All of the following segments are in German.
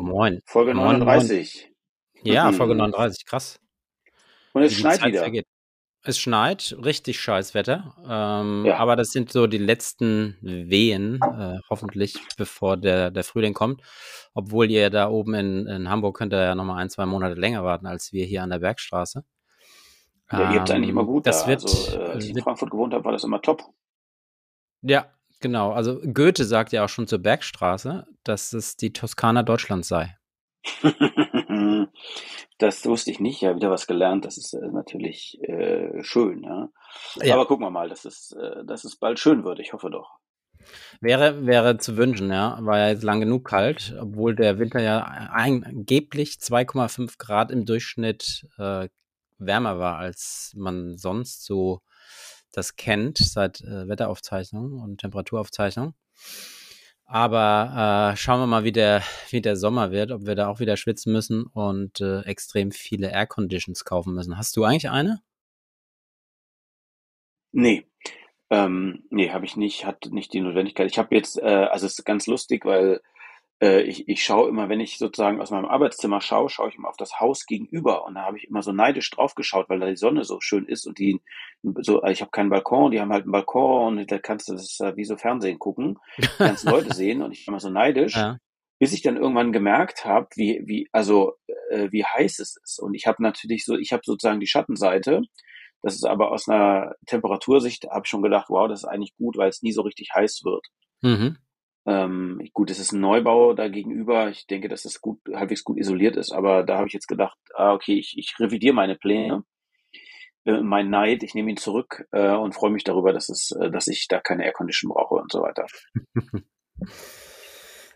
Moin. Folge Moin, 39. Ja, Mhm. Folge 39, krass. Und es schneit Zeit wieder. vergeht. Es schneit, richtig scheiß Wetter. Ähm, Ja. Aber das sind so die letzten Wehen, äh, hoffentlich, bevor der, der Frühling kommt. Obwohl ihr da oben in, in Hamburg könnt ihr ja nochmal ein, zwei Monate länger warten, als wir hier an der Bergstraße. Ja, ihr habt es eigentlich immer Ähm, gut Das da. wird, also, äh, als ich in Frankfurt gewohnt habe, war das immer top. ja, genau. Also Goethe sagt ja auch schon zur Bergstraße, dass es die Toskana Deutschlands sei. das wusste ich nicht. Ja, wieder was gelernt. Das ist äh, natürlich äh, schön. Ja. Ja. Aber gucken wir mal, dass es, äh, dass es bald schön wird. Ich hoffe doch. Wäre, wäre zu wünschen, ja. War ja jetzt lang genug kalt, obwohl der Winter ja angeblich 2,5 Grad im Durchschnitt äh, wärmer war, als man sonst so das kennt seit äh, Wetteraufzeichnungen und Temperaturaufzeichnungen. Aber äh, schauen wir mal, wie der, wie der Sommer wird, ob wir da auch wieder schwitzen müssen und äh, extrem viele Air Conditions kaufen müssen. Hast du eigentlich eine? Nee. Ähm, nee, habe ich nicht, hat nicht die Notwendigkeit. Ich habe jetzt, äh, also es ist ganz lustig, weil ich, ich schaue immer, wenn ich sozusagen aus meinem Arbeitszimmer schaue, schaue ich immer auf das Haus gegenüber und da habe ich immer so neidisch drauf geschaut, weil da die Sonne so schön ist und die so, ich habe keinen Balkon, die haben halt einen Balkon und da kannst du das wie so Fernsehen gucken, ganzen Leute sehen und ich war immer so neidisch, Ja. bis ich dann irgendwann gemerkt habe, wie wie also äh, wie heiß es ist und ich habe natürlich so, ich habe sozusagen die Schattenseite. Das ist aber aus einer Temperatursicht, habe ich schon gedacht, wow, das ist eigentlich gut, weil es nie so richtig heiß wird. Mhm. Ähm, gut, es ist ein Neubau da gegenüber. Ich denke, dass es gut, halbwegs gut isoliert ist, aber da habe ich jetzt gedacht, ah, okay, ich, ich revidiere meine Pläne, äh, mein Neid, ich nehme ihn zurück äh, und freue mich darüber, dass es, äh, dass ich da keine Aircondition brauche und so weiter.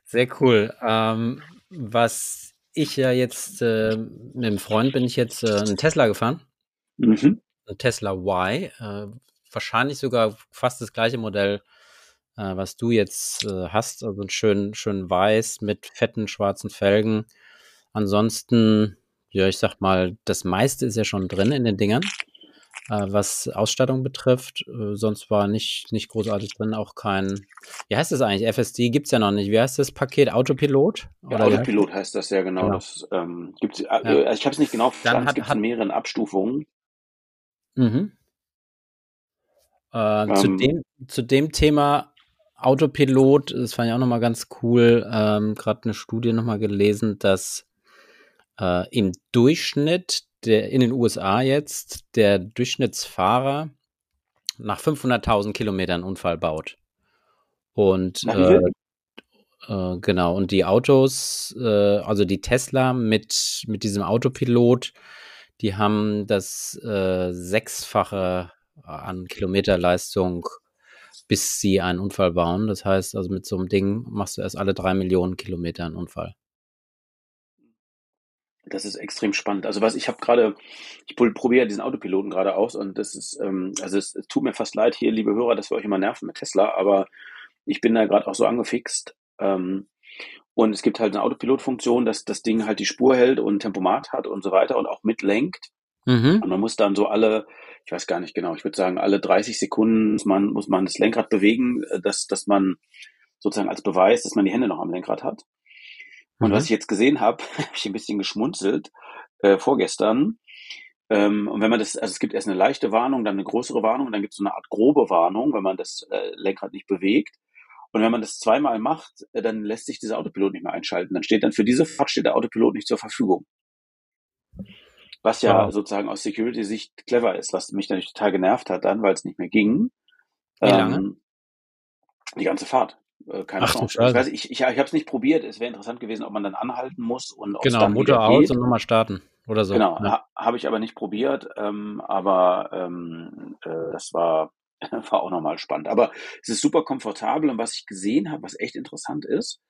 Sehr cool. Ähm, was ich ja jetzt äh, mit einem Freund bin ich jetzt äh, einen Tesla gefahren, Mhm. ein Tesla Y, äh, wahrscheinlich sogar fast das gleiche Modell, äh, was du jetzt äh, hast, also ein schön schön weiß mit fetten schwarzen Felgen. Ansonsten, ja, ich sag mal, das meiste ist ja schon drin in den Dingern, äh, was Ausstattung betrifft. Äh, sonst war nicht nicht großartig drin, auch kein, wie heißt das eigentlich? FSD gibt's ja noch nicht. Wie heißt das Paket? Autopilot? Ja, Autopilot heißt das ja genau. Genau. Das ähm, gibt's. Äh, Ja. äh, ich habe es nicht genau verstanden. es gibt in mehreren Abstufungen. Mhm. Äh, zu, Ähm. dem, zu dem Thema Autopilot, das fand ich auch nochmal ganz cool, ähm, gerade eine Studie nochmal gelesen, dass äh, im Durchschnitt der, in den USA jetzt der Durchschnittsfahrer nach 500.000 Kilometern Unfall baut. Und äh, äh, genau, und die Autos, äh, also die Tesla mit, mit diesem Autopilot, die haben das äh, Sechsfache an Kilometerleistung, bis sie einen Unfall bauen. Das heißt, also mit so einem Ding machst du erst alle drei Millionen Kilometer einen Unfall. Das ist extrem spannend. Also was ich habe gerade, ich probiere diesen Autopiloten gerade aus und das ist, ähm, also es, es tut mir fast leid hier, liebe Hörer, dass wir euch immer nerven mit Tesla, aber ich bin da gerade auch so angefixt. Ähm, und es gibt halt eine Autopilot-Funktion, dass das Ding halt die Spur hält und Tempomat hat und so weiter und auch mitlenkt. Mhm. Und man muss dann so alle, ich weiß gar nicht genau, ich würde sagen, alle 30 Sekunden muss man, muss man das Lenkrad bewegen, äh, dass, dass man sozusagen als Beweis, dass man die Hände noch am Lenkrad hat. Und Mhm. was ich jetzt gesehen habe, habe ich ein bisschen geschmunzelt äh, vorgestern. Ähm, und wenn man das, also es gibt erst eine leichte Warnung, dann eine größere Warnung, und dann gibt es so eine Art grobe Warnung, wenn man das äh, Lenkrad nicht bewegt. Und wenn man das zweimal macht, äh, dann lässt sich dieser Autopilot nicht mehr einschalten. Dann steht dann für diese Fahrt steht der Autopilot nicht zur Verfügung. Was ja Wow. sozusagen aus Security-Sicht clever ist, was mich natürlich total genervt hat dann, weil es nicht mehr ging. Wie lange? Ähm, die ganze Fahrt. Äh, keine Ach Chance. Ich, weiß, ich, ich, ich habe es nicht probiert. Es wäre interessant gewesen, ob man dann anhalten muss und Genau, dann Motor aus und nochmal starten oder so. Genau, Ja. ha, habe ich aber nicht probiert, ähm, aber ähm, äh, das war, war auch nochmal spannend. Aber es ist super komfortabel und was ich gesehen habe, was echt interessant ist,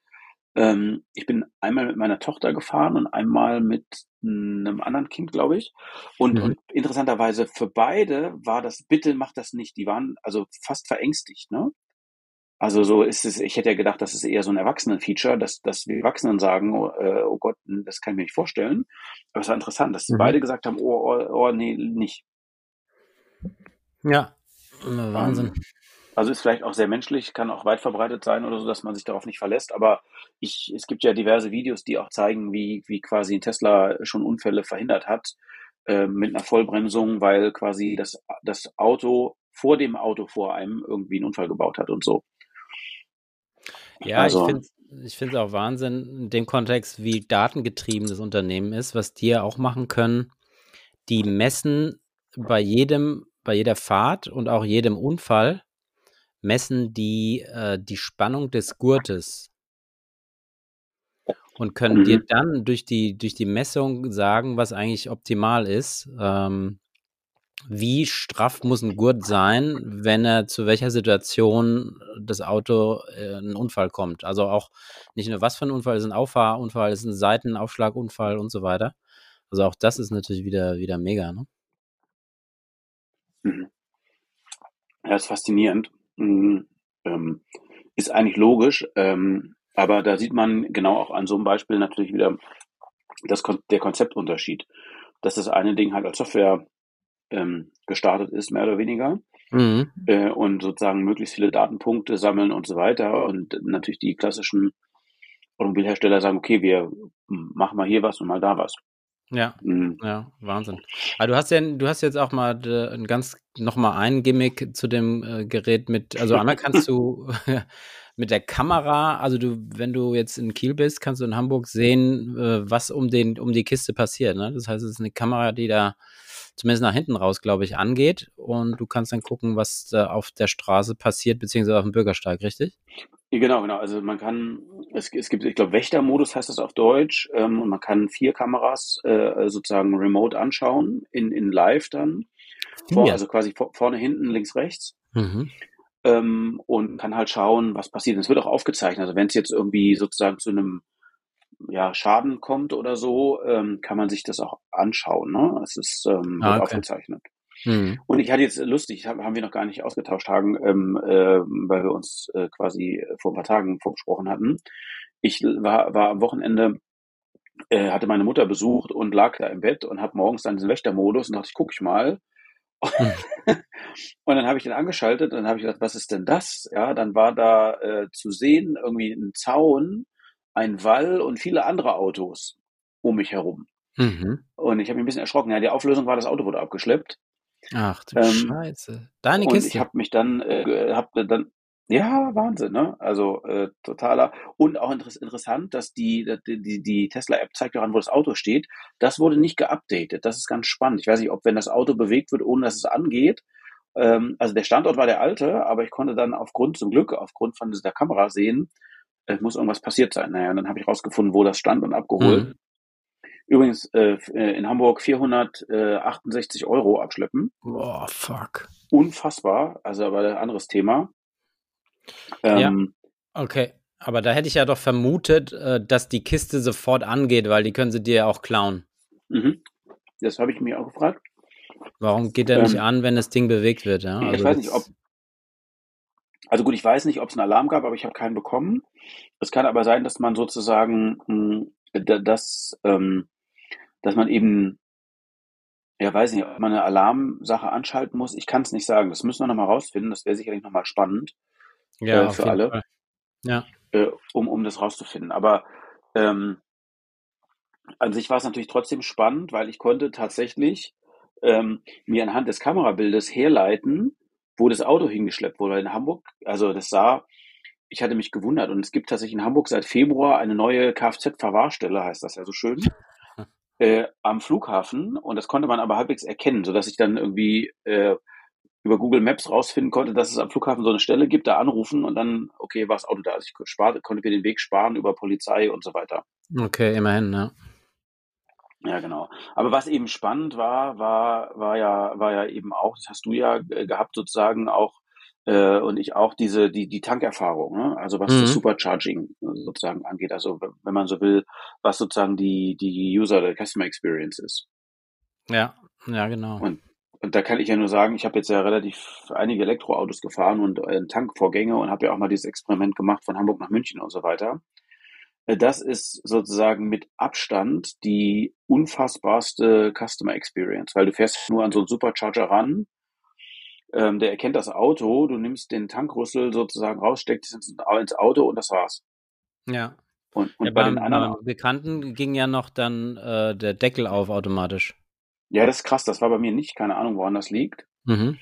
Ähm, ich bin einmal mit meiner Tochter gefahren und einmal mit einem anderen Kind, glaube ich. Und, Mhm. und interessanterweise für beide war das, bitte mach das nicht. Die waren also fast verängstigt, ne? Also so ist es, ich hätte ja gedacht, das ist eher so ein Erwachsenen-Feature, dass, dass wir Erwachsenen sagen, oh, äh, oh Gott, das kann ich mir nicht vorstellen. Aber es war interessant, dass Mhm. beide gesagt haben, oh, oh, oh, nee, nicht. Ja, Wahnsinn. Also ist vielleicht auch sehr menschlich, kann auch weit verbreitet sein oder so, dass man sich darauf nicht verlässt. Aber ich, es gibt ja diverse Videos, die auch zeigen, wie, wie quasi ein Tesla schon Unfälle verhindert hat äh, mit einer Vollbremsung, weil quasi das, das Auto vor dem Auto vor einem irgendwie einen Unfall gebaut hat und so. Ja, Also- ich finde ich finde es auch Wahnsinn in dem Kontext, wie datengetrieben das Unternehmen ist, was die ja auch machen können. Die messen bei jedem, bei jeder Fahrt und auch jedem Unfall, messen die äh, die Spannung des Gurtes und können dir Mhm. dann durch die, durch die Messung sagen, was eigentlich optimal ist. Ähm, wie straff muss ein Gurt sein, wenn er zu welcher Situation das Auto äh, ein Unfall kommt. Also auch nicht nur was für ein Unfall, ist ein Auffahrunfall, ist ein Seitenaufschlagunfall und so weiter. Also auch das ist natürlich wieder, wieder mega, ne? Mhm. Ja, ist faszinierend. Mhm. Ähm, ist eigentlich logisch, ähm, aber da sieht man genau auch an so einem Beispiel natürlich wieder das, Kon der Konzeptunterschied. Dass das eine Ding halt als Software ähm, gestartet ist, mehr oder weniger, Mhm. äh, und sozusagen möglichst viele Datenpunkte sammeln und so weiter. Und natürlich die klassischen Automobilhersteller sagen, okay, wir machen mal hier was und mal da was. Ja, Mhm. ja, Wahnsinn. Aber du hast ja, du hast jetzt auch mal äh, ein ganz, noch mal ein Gimmick zu dem äh, Gerät mit, also einmal kannst du mit der Kamera, also du, wenn du jetzt in Kiel bist, kannst du in Hamburg sehen, äh, was um den, um die Kiste passiert. Ne? Das heißt, es ist eine Kamera, die da zumindest nach hinten raus, glaube ich, angeht und du kannst dann gucken, was da auf der Straße passiert, beziehungsweise auf dem Bürgersteig, richtig? Ja, genau, genau. Also man kann, es, es gibt, ich glaube, Wächtermodus heißt das auf Deutsch, ähm, und man kann vier Kameras äh, sozusagen remote anschauen, in, in live dann. Vor, Vier? also quasi vor, vorne, hinten, links, rechts. Mhm. Ähm, und kann halt schauen, was passiert. Und es wird auch aufgezeichnet. Also wenn es jetzt irgendwie sozusagen zu einem ja, Schaden kommt oder so, ähm, kann man sich das auch anschauen. Ne? Es ist ähm, Ah, okay. aufgezeichnet. Mhm. Und ich hatte jetzt lustig, hab, haben wir noch gar nicht ausgetauscht, Hagen, ähm, äh, weil wir uns äh, quasi vor ein paar Tagen vorgesprochen hatten. Ich war, war am Wochenende, äh, hatte meine Mutter besucht und lag da im Bett und habe morgens dann diesen Wächtermodus und dachte, ich guck ich mal. und dann habe ich den angeschaltet und dann habe ich gedacht, was ist denn das? Ja, dann war da äh, zu sehen irgendwie ein Zaun, ein Wall und viele andere Autos um mich herum. Mhm. Und ich habe mich ein bisschen erschrocken. Ja, die Auflösung war, das Auto wurde abgeschleppt. Ach du Ähm, Scheiße. Deine und Kiste. ich habe mich dann, äh, hab dann, ja, Wahnsinn, ne? Also äh, totaler. Und auch inter interessant, dass die, die, die, Tesla-App zeigt auch an, wo das Auto steht. Das wurde nicht geupdatet. Das ist ganz spannend. Ich weiß nicht, ob wenn das Auto bewegt wird, ohne dass es angeht. Ähm, also der Standort war der alte, aber ich konnte dann aufgrund, zum Glück, aufgrund von dieser Kamera sehen, es muss irgendwas passiert sein. Naja, und dann habe ich rausgefunden, wo das stand und abgeholt. Mhm. Übrigens äh, in Hamburg 468 Euro abschleppen. Boah, fuck. Unfassbar. Also aber ein anderes Thema. Ähm, Okay, aber da hätte ich ja doch vermutet, äh, dass die Kiste sofort angeht, weil die können sie dir ja auch klauen. Mhm. Das habe ich mir auch gefragt. Warum geht nicht Ähm, an, wenn das Ding bewegt wird? Ja? ich Also weiß nicht, das- ob. Also gut, ich weiß nicht, ob es einen Alarm gab, aber ich habe keinen bekommen. Es kann aber sein, dass man sozusagen, mh, da- dass, ähm, dass man eben, ja, weiß nicht, ob man eine Alarmsache anschalten muss. Ich kann es nicht sagen. Das müssen wir nochmal rausfinden. Das wäre sicherlich nochmal spannend, ja, äh, für alle. Fall. Ja. äh, um, um das rauszufinden. Aber ähm, an sich war es natürlich trotzdem spannend, weil ich konnte tatsächlich ähm, mir anhand des Kamerabildes herleiten, wo das Auto hingeschleppt wurde. In Hamburg, also das sah, ich hatte mich gewundert und es gibt tatsächlich in Hamburg seit Februar eine neue Kfz-Verwahrstelle, heißt das ja so schön, äh, am Flughafen und das konnte man aber halbwegs erkennen, sodass ich dann irgendwie äh, über Google Maps rausfinden konnte, dass es am Flughafen so eine Stelle gibt, da anrufen und dann, okay, war das Auto da. Also ich sparte, konnte mir den Weg sparen über Polizei und so weiter. Okay, immerhin, ja. Ja, genau. Aber was eben spannend war, war, war ja, war ja eben auch, das hast du ja äh, gehabt, sozusagen auch äh, und ich auch diese, die, die Tankerfahrung, ne? also was mhm. das Supercharging sozusagen angeht, also wenn man so will, was sozusagen die, die User, der Customer Experience ist. Ja, ja, genau. Und, und da kann ich ja nur sagen, ich habe jetzt ja relativ einige Elektroautos gefahren und äh, Tankvorgänge und habe ja auch mal dieses Experiment gemacht von Hamburg nach München und so weiter. Äh, das ist sozusagen mit Abstand die unfassbarste Customer Experience, weil du fährst nur an so einen Supercharger ran, ähm, der erkennt das Auto, du nimmst den Tankrüssel sozusagen raus, steckst es ins Auto und das war's. Ja. Und, und ja, bei beim, den anderen. beim Bekannten ging ja noch dann äh, der Deckel auf automatisch. Ja, das ist krass, das war bei mir nicht, keine Ahnung, woran das liegt. Mhm.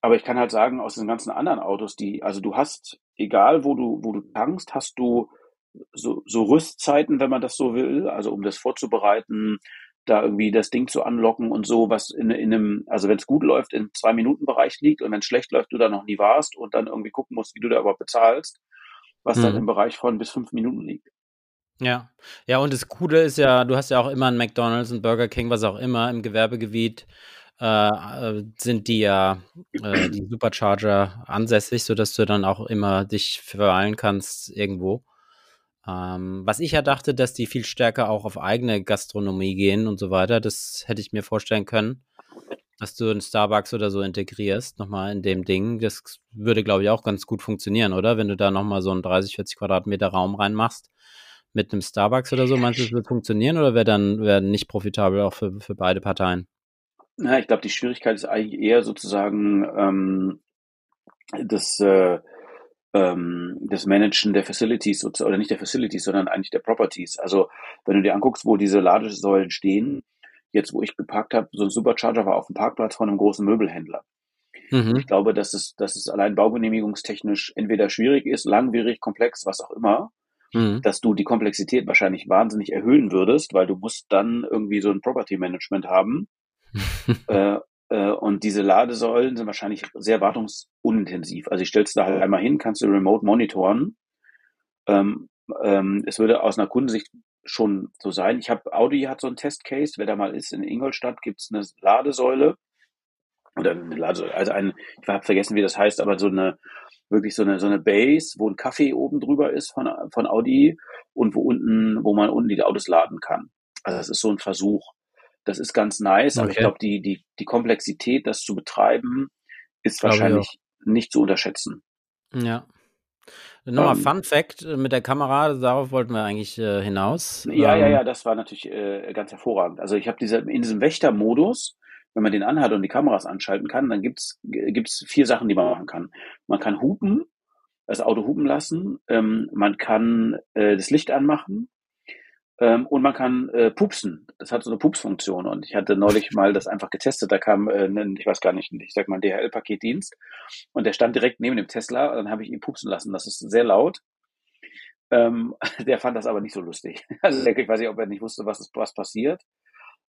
Aber ich kann halt sagen, aus den ganzen anderen Autos, die, also du hast, egal wo du, wo du tankst, hast du so, so Rüstzeiten, wenn man das so will, also um das vorzubereiten, da irgendwie das Ding zu anlocken und so, was in, in einem, also wenn es gut läuft, im Zwei-Minuten-Bereich liegt und wenn es schlecht läuft, du da noch nie warst und dann irgendwie gucken musst, wie du da überhaupt bezahlst, was mhm. dann im Bereich von bis fünf Minuten liegt. Ja, ja, und das Coole ist ja, du hast ja auch immer ein McDonalds, ein Burger King, was auch immer im Gewerbegebiet äh, äh, sind die ja äh, die Supercharger ansässig, sodass du dann auch immer dich verweilen kannst irgendwo. Ähm, was ich ja dachte, dass die viel stärker auch auf eigene Gastronomie gehen und so weiter, das hätte ich mir vorstellen können, dass du einen Starbucks oder so integrierst, nochmal in dem Ding. Das würde, glaube ich, auch ganz gut funktionieren, oder? Wenn du da nochmal so einen 30, 40 Quadratmeter Raum reinmachst mit einem Starbucks oder so, meinst du, das wird funktionieren oder wäre dann wär nicht profitabel auch für, für beide Parteien? Ja, ich glaube, die Schwierigkeit ist eigentlich eher sozusagen ähm, das, äh, ähm, das Managen der Facilities oder nicht der Facilities, sondern eigentlich der Properties. Also wenn du dir anguckst, wo diese Ladesäulen stehen, jetzt wo ich geparkt habe, so ein Supercharger war auf dem Parkplatz von einem großen Möbelhändler. Mhm. Ich glaube, dass es, dass es allein baugenehmigungstechnisch entweder schwierig ist, langwierig, komplex, was auch immer, mhm. dass du die Komplexität wahrscheinlich wahnsinnig erhöhen würdest, weil du musst dann irgendwie so ein Property Management haben. äh, und diese Ladesäulen sind wahrscheinlich sehr wartungsunintensiv. Also ich stell's da halt einmal hin, kannst du remote monitoren. Ähm, ähm, es würde aus einer Kundensicht schon so sein. Ich habe Audi hat so einen Testcase, wer da mal ist, in Ingolstadt gibt's eine Ladesäule oder eine Ladesäule, also ein, ich habe vergessen, wie das heißt, aber so eine wirklich so eine so eine Base, wo ein Kaffee oben drüber ist von von Audi und wo unten, wo man unten die Autos laden kann. Also das ist so ein Versuch. Das ist ganz nice, okay. aber ich glaube, die, die, die Komplexität, das zu betreiben, ist glaube wahrscheinlich nicht zu unterschätzen. Ja. Nochmal ähm, Fun Fact äh, mit der Kamera, darauf wollten wir eigentlich äh, hinaus. Ja, ähm, ja, ja, das war natürlich äh, ganz hervorragend. Also ich habe diese in diesem Wächtermodus, wenn man den anhat und die Kameras anschalten kann, dann gibt's gibt's vier Sachen, die man machen kann. Man kann hupen, das Auto hupen lassen, ähm, man kann äh, das Licht anmachen, ähm, und man kann äh, pupsen. Das hat so eine Pupsfunktion. Und ich hatte neulich mal das einfach getestet. Da kam, äh, ein, ich weiß gar nicht, ich sag mal, DHL-Paketdienst. Und der stand direkt neben dem Tesla. Dann habe ich ihn pupsen lassen. Das ist sehr laut. Ähm, der fand das aber nicht so lustig. Also ich weiß nicht, ob er nicht wusste, was, was passiert.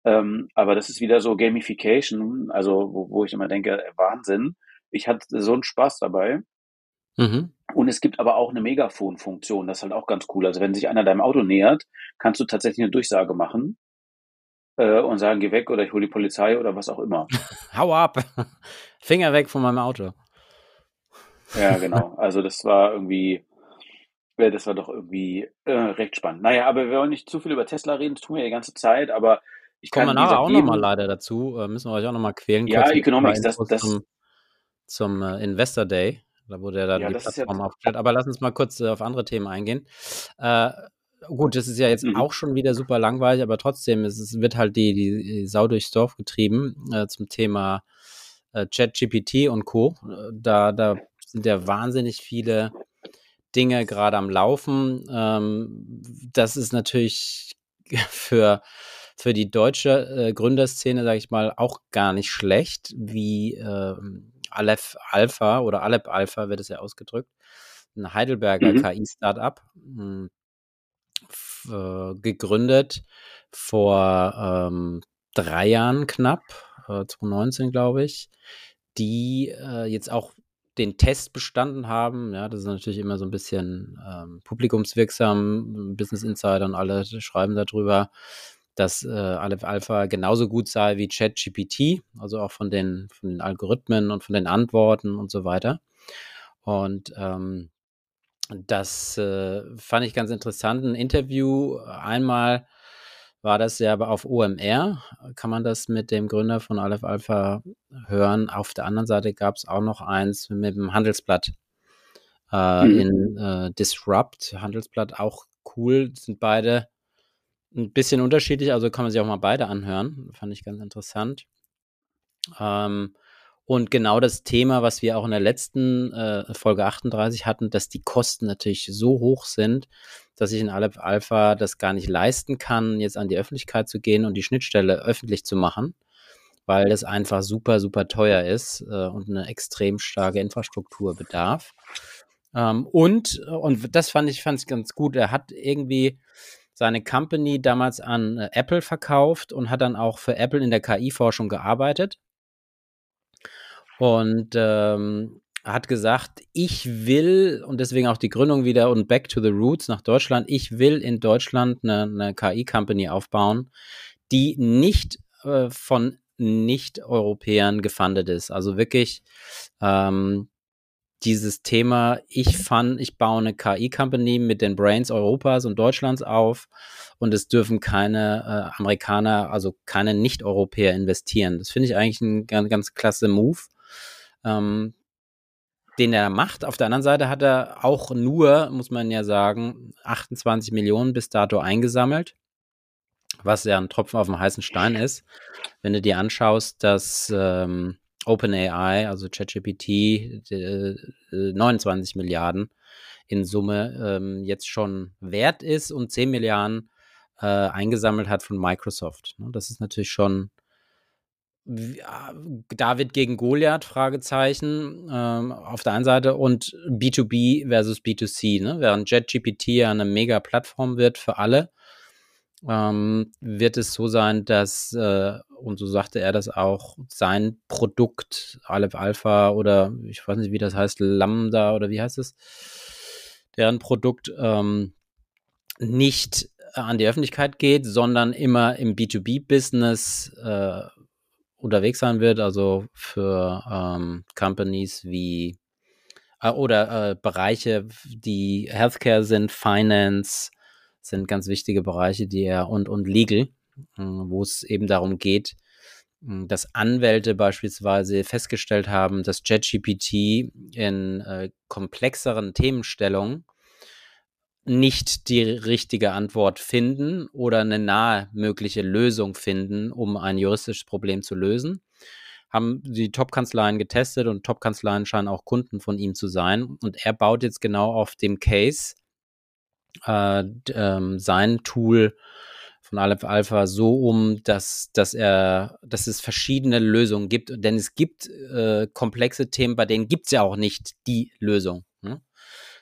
Ähm, aber das ist wieder so Gamification, also wo, wo ich immer denke, Wahnsinn. Ich hatte so einen Spaß dabei. Mhm. Und es gibt aber auch eine Megafon-Funktion, das ist halt auch ganz cool. Also wenn sich einer deinem Auto nähert, kannst du tatsächlich eine Durchsage machen äh, und sagen, geh weg oder ich hole die Polizei oder was auch immer. Hau ab! Finger weg von meinem Auto. Ja, genau. Also das war irgendwie, äh, das war doch irgendwie äh, recht spannend. Naja, aber wir wollen nicht zu viel über Tesla reden, das tun wir ja die ganze Zeit, aber ich Kommen kann wir nachher auch nochmal leider dazu, äh, müssen wir euch auch nochmal quälen. Ja, Economics, das, das zum, zum äh, Investor Day. Da wurde ja dann ja, die Plattform ja aufgestellt. Aber lass uns mal kurz äh, auf andere Themen eingehen. Äh, gut, das ist ja jetzt mhm. auch schon wieder super langweilig, aber trotzdem, es, es wird halt die, die Sau durchs Dorf getrieben äh, zum Thema äh, ChatGPT und Co. Da, da sind ja wahnsinnig viele Dinge gerade am Laufen. Ähm, das ist natürlich für, für die deutsche äh, Gründerszene, sage ich mal, auch gar nicht schlecht, wie ähm, Aleph Alpha oder Alep Alpha wird es ja ausgedrückt, ein Heidelberger mhm. KI-Startup, hm, äh, gegründet vor ähm, drei Jahren knapp, äh, 2019 glaube ich, die äh, jetzt auch den Test bestanden haben. Ja, das ist natürlich immer so ein bisschen ähm, publikumswirksam. Business Insider und alle schreiben darüber dass äh, Aleph Alpha genauso gut sei wie ChatGPT, also auch von den, von den Algorithmen und von den Antworten und so weiter. Und ähm, das äh, fand ich ganz interessant. Ein Interview einmal war das ja aber auf OMR, kann man das mit dem Gründer von Aleph Alpha hören. Auf der anderen Seite gab es auch noch eins mit dem Handelsblatt äh, mhm. in äh, Disrupt. Handelsblatt auch cool, sind beide ein bisschen unterschiedlich, also kann man sich auch mal beide anhören. Fand ich ganz interessant. Ähm, und genau das Thema, was wir auch in der letzten äh, Folge 38 hatten, dass die Kosten natürlich so hoch sind, dass ich in Aleph Alpha das gar nicht leisten kann, jetzt an die Öffentlichkeit zu gehen und die Schnittstelle öffentlich zu machen, weil das einfach super, super teuer ist äh, und eine extrem starke Infrastruktur bedarf. Ähm, und, und das fand ich, fand ich ganz gut. Er hat irgendwie seine Company damals an äh, Apple verkauft und hat dann auch für Apple in der KI-Forschung gearbeitet und ähm, hat gesagt, ich will, und deswegen auch die Gründung wieder und Back to the Roots nach Deutschland, ich will in Deutschland eine, eine KI-Company aufbauen, die nicht äh, von Nicht-Europäern gefundet ist. Also wirklich ähm, dieses Thema, ich fand, ich baue eine KI-Company mit den Brains Europas und Deutschlands auf und es dürfen keine äh, Amerikaner, also keine Nicht-Europäer investieren. Das finde ich eigentlich ein ganz, ganz klasse Move ähm, den er macht. Auf der anderen Seite hat er auch nur, muss man ja sagen, 28 Millionen bis dato eingesammelt, was ja ein Tropfen auf dem heißen Stein ist. Wenn du dir anschaust, dass ähm, OpenAI, also ChatGPT, äh, 29 Milliarden in Summe ähm, jetzt schon wert ist und 10 Milliarden äh, eingesammelt hat von Microsoft. Ne? Das ist natürlich schon David gegen Goliath, Fragezeichen, ähm, auf der einen Seite und B2B versus B2C, ne? während JetGPT ja eine mega Plattform wird für alle, ähm, wird es so sein, dass, äh, und so sagte er das auch, sein Produkt, Aleph Alpha oder ich weiß nicht, wie das heißt, Lambda oder wie heißt es, deren Produkt ähm, nicht an die Öffentlichkeit geht, sondern immer im B2B-Business äh, unterwegs sein wird, also für ähm, Companies wie äh, oder äh, Bereiche, die Healthcare sind, Finance sind ganz wichtige Bereiche, die er und, und Legal, äh, wo es eben darum geht, hm, dass Anwälte beispielsweise festgestellt haben, dass JetGPT in äh, komplexeren Themenstellungen nicht die richtige Antwort finden oder eine nahe mögliche Lösung finden, um ein juristisches Problem zu lösen. Haben die Top-Kanzleien getestet und Top-Kanzleien scheinen auch Kunden von ihm zu sein. Und er baut jetzt genau auf dem Case äh, ähm, sein Tool von Aleph Alpha so um, dass, dass er, dass es verschiedene Lösungen gibt. Denn es gibt äh, komplexe Themen, bei denen gibt es ja auch nicht die Lösung. Ne?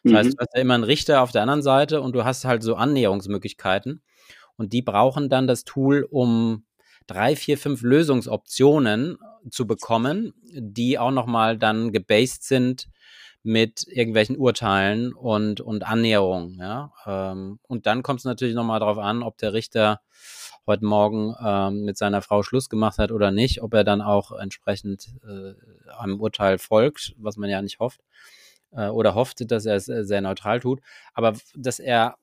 Das mhm. heißt, du hast ja immer einen Richter auf der anderen Seite und du hast halt so Annäherungsmöglichkeiten. Und die brauchen dann das Tool, um drei, vier, fünf Lösungsoptionen zu bekommen, die auch nochmal dann gebased sind mit irgendwelchen Urteilen und, und Annäherungen. Ja? Ähm, und dann kommt es natürlich nochmal darauf an, ob der Richter heute Morgen ähm, mit seiner Frau Schluss gemacht hat oder nicht, ob er dann auch entsprechend äh, einem Urteil folgt, was man ja nicht hofft äh, oder hofft, dass er es äh, sehr neutral tut, aber dass er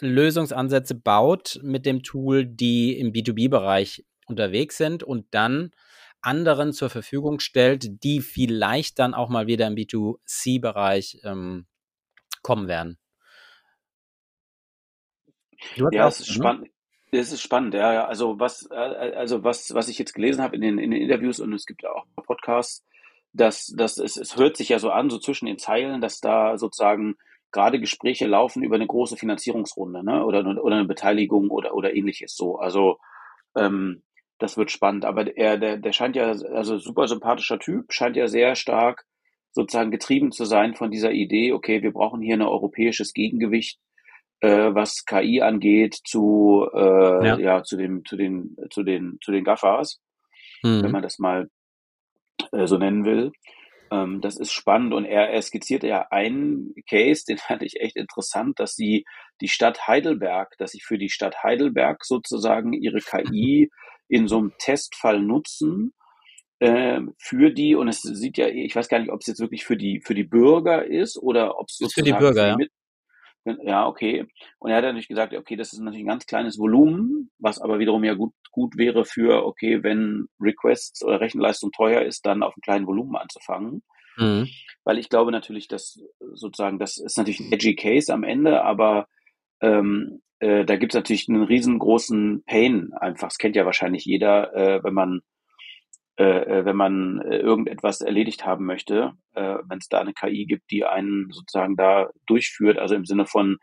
Lösungsansätze baut mit dem Tool, die im B2B-Bereich unterwegs sind und dann anderen zur Verfügung stellt, die vielleicht dann auch mal wieder im B2C-Bereich ähm, kommen werden. Ja, es ist ne? spannend. Es ist spannend, ja, ja. Also was, äh, also was, was ich jetzt gelesen habe in den, in den Interviews und es gibt ja auch Podcasts, dass, dass es, es hört sich ja so an, so zwischen den Zeilen, dass da sozusagen gerade Gespräche laufen über eine große Finanzierungsrunde, ne? Oder, oder eine Beteiligung oder, oder ähnliches so. Also ähm, das wird spannend. Aber er, der, der scheint ja, also super sympathischer Typ, scheint ja sehr stark sozusagen getrieben zu sein von dieser Idee, okay, wir brauchen hier ein europäisches Gegengewicht, äh, was KI angeht, zu, äh, ja. ja. zu dem, zu den, zu den, zu den GAFAs, mhm. wenn man das mal äh, so nennen will. Ähm, das ist spannend und er, er skizzierte ja einen Case, den fand ich echt interessant, dass sie die Stadt Heidelberg, dass sie für die Stadt Heidelberg sozusagen ihre KI in so einem Testfall nutzen äh, für die und es sieht ja, ich weiß gar nicht, ob es jetzt wirklich für die für die Bürger ist oder ob es für die Bürger, ja. ja, okay. Und er hat natürlich gesagt, okay, das ist natürlich ein ganz kleines Volumen, was aber wiederum ja gut, gut wäre für, okay, wenn Requests oder Rechenleistung teuer ist, dann auf einem kleinen Volumen anzufangen. Mhm. Weil ich glaube natürlich, dass sozusagen, das ist natürlich ein edgy Case am Ende, aber ähm, äh, da gibt es natürlich einen riesengroßen Pain einfach. Das kennt ja wahrscheinlich jeder, äh, wenn man äh, äh wenn man äh, irgendetwas erledigt haben möchte, äh, wenn es da eine KI gibt, die einen sozusagen da durchführt, also im Sinne von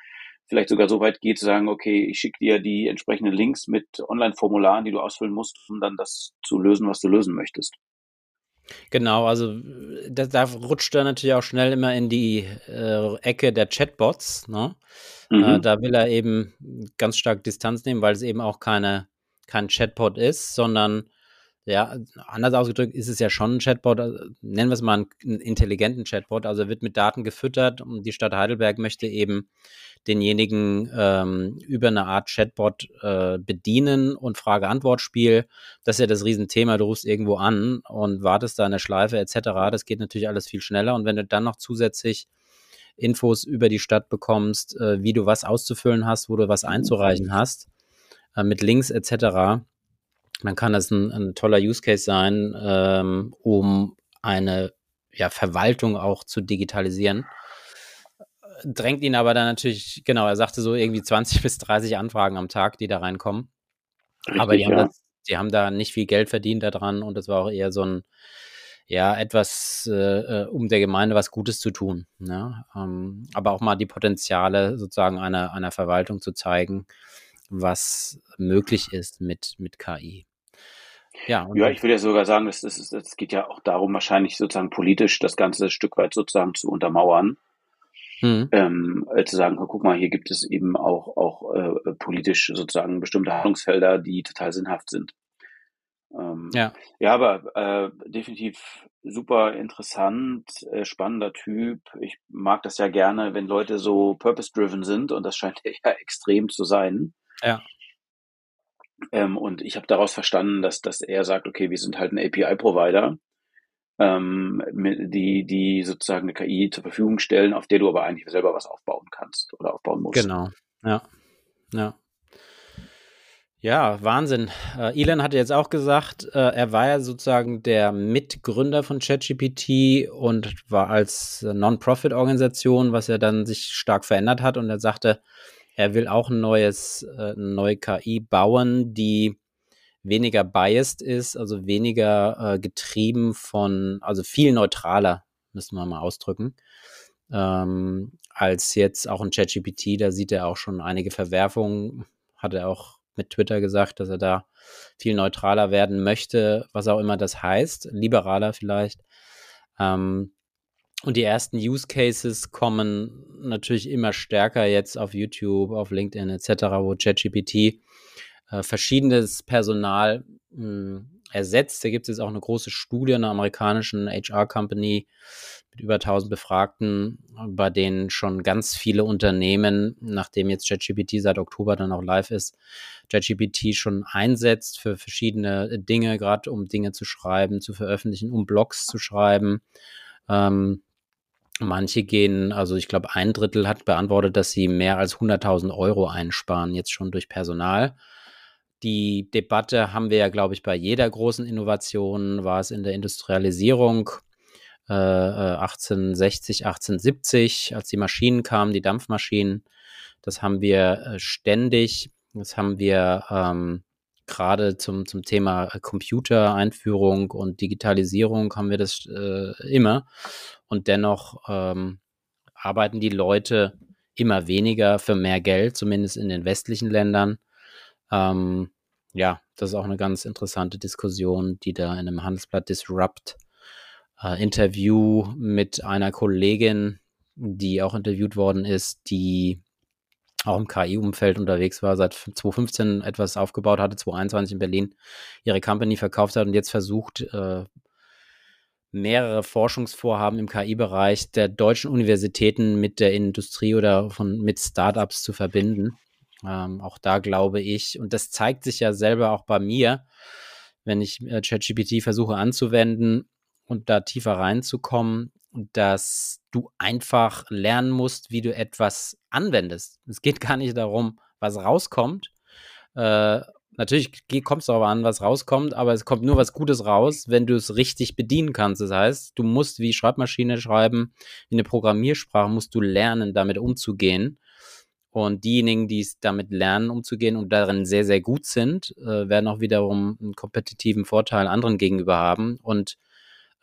vielleicht sogar so weit geht zu sagen, okay, ich schicke dir die entsprechenden Links mit Online-Formularen, die du ausfüllen musst, um dann das zu lösen, was du lösen möchtest. Genau, also da, da rutscht er natürlich auch schnell immer in die äh, Ecke der Chatbots. Ne? Äh, mhm. Äh, da will er eben ganz stark Distanz nehmen, weil es eben auch keine, kein Chatbot ist, sondern ja, anders ausgedrückt ist es ja schon ein Chatbot, äh, nennen wir es mal einen, einen intelligenten Chatbot, also wird mit Daten gefüttert und die Stadt Heidelberg möchte eben denjenigen ähm, über eine Art Chatbot äh, bedienen und Frage-Antwort-Spiel. Das ist ja das Riesenthema. Du rufst irgendwo an und wartest da eine Schleife etc. Das geht natürlich alles viel schneller. Und wenn du dann noch zusätzlich Infos über die Stadt bekommst, äh, wie du was auszufüllen hast, wo du was einzureichen hast, äh, mit Links etc., dann kann das ein, ein toller Use Case sein, ähm, um eine ja, Verwaltung auch zu digitalisieren drängt ihn aber dann natürlich, genau, er sagte so irgendwie 20 bis 30 Anfragen am Tag, die da reinkommen. Richtig, aber die haben, ja. das, die haben da nicht viel Geld verdient daran und das war auch eher so ein, ja, etwas, äh, äh um der Gemeinde was Gutes zu tun. Ne? Ähm, aber auch mal die Potenziale sozusagen einer, einer Verwaltung zu zeigen, was möglich ist mit, mit KI. Ja, ja, ich würde ja sogar sagen, es das, das, das geht ja auch darum, wahrscheinlich sozusagen politisch das Ganze Stück weit sozusagen zu untermauern. Mhm. Ähm, äh, zu sagen, guck mal, hier gibt es eben auch, auch äh, politisch sozusagen bestimmte Handlungsfelder, die total sinnhaft sind. Ähm, ja. ja, aber äh, definitiv super interessant, äh, spannender Typ. Ich mag das ja gerne, wenn Leute so purpose-driven sind und das scheint ja extrem zu sein. Ja. Ähm, und ich habe daraus verstanden, dass, dass er sagt, okay, wir sind halt ein API-Provider ähm, die, die sozusagen eine KI zur Verfügung stellen, auf der du aber eigentlich selber was aufbauen kannst oder aufbauen musst. Genau, ja. Ja. Ja, Wahnsinn. Äh, Elon hatte jetzt auch gesagt, äh, er war ja sozusagen der Mitgründer von ChatGPT und war als Non-Profit-Organisation, was ja dann sich stark verändert hat. Und er sagte, er will auch ein neues, äh, eine neue KI bauen, die weniger biased ist, also weniger äh, getrieben von, also viel neutraler, müssen wir mal ausdrücken, ähm, als jetzt auch ein ChatGPT. Da sieht er auch schon einige Verwerfungen, hat er auch mit Twitter gesagt, dass er da viel neutraler werden möchte, was auch immer das heißt, liberaler vielleicht. Ähm, und die ersten Use Cases kommen natürlich immer stärker jetzt auf YouTube, auf LinkedIn etc., wo ChatGPT äh, verschiedenes Personal mh, hm, ersetzt. Da gibt es jetzt auch eine große Studie einer amerikanischen HR-Company mit über 1000 Befragten, bei denen schon ganz viele Unternehmen, nachdem jetzt ChatGPT seit Oktober dann auch live ist, ChatGPT schon einsetzt für verschiedene Dinge, gerade um Dinge zu schreiben, zu veröffentlichen, um Blogs zu schreiben. Ähm, Manche gehen, also ich glaube, ein Drittel hat beantwortet, dass sie mehr als 100.000 Euro einsparen, jetzt schon durch Personal. Die Debatte haben wir ja, glaube ich, bei jeder großen Innovation, war es in der Industrialisierung äh, 1860, äh, 1870, als die Maschinen kamen, die Dampfmaschinen. Das haben wir äh, ständig. Das haben wir ähm, gerade zum, zum Thema Computereinführung und Digitalisierung haben wir das äh, immer. Und dennoch ähm, arbeiten die Leute immer weniger für mehr Geld, zumindest in den westlichen Ländern. Ähm, ja, das ist auch eine ganz interessante Diskussion, die da in einem Handelsblatt Disrupt äh, Interview mit einer Kollegin, die auch interviewt worden ist, die auch im KI-Umfeld unterwegs war, seit 2015 etwas aufgebaut hatte, 2021 in Berlin ihre Company verkauft hat und jetzt versucht, äh, mehrere Forschungsvorhaben im KI-Bereich der deutschen Universitäten mit der Industrie oder von, mit Startups zu verbinden. Ähm, auch da glaube ich, und das zeigt sich ja selber auch bei mir, wenn ich äh, ChatGPT versuche anzuwenden und da tiefer reinzukommen, dass du einfach lernen musst, wie du etwas anwendest. Es geht gar nicht darum, was rauskommt. Äh, natürlich kommt es darauf an, was rauskommt, aber es kommt nur was Gutes raus, wenn du es richtig bedienen kannst. Das heißt, du musst wie Schreibmaschine schreiben, wie eine Programmiersprache, musst du lernen, damit umzugehen. Und diejenigen, die es damit lernen, umzugehen und darin sehr, sehr gut sind, äh, werden auch wiederum einen kompetitiven Vorteil anderen gegenüber haben und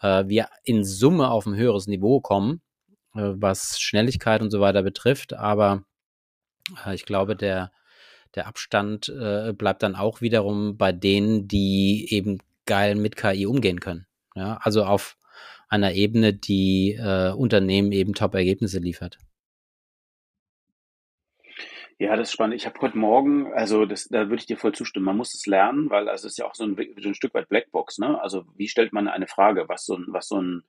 äh, wir in Summe auf ein höheres Niveau kommen, äh, was Schnelligkeit und so weiter betrifft. Aber äh, ich glaube, der, der Abstand äh, bleibt dann auch wiederum bei denen, die eben geil mit KI umgehen können. Ja, also auf einer Ebene, die äh, Unternehmen eben Top-Ergebnisse liefert. Ja, das ist spannend. Ich habe heute Morgen, also das, da würde ich dir voll zustimmen. Man muss es lernen, weil also es ist ja auch so ein, so ein Stück weit Blackbox. Ne? Also wie stellt man eine Frage, was so ein, was so ein,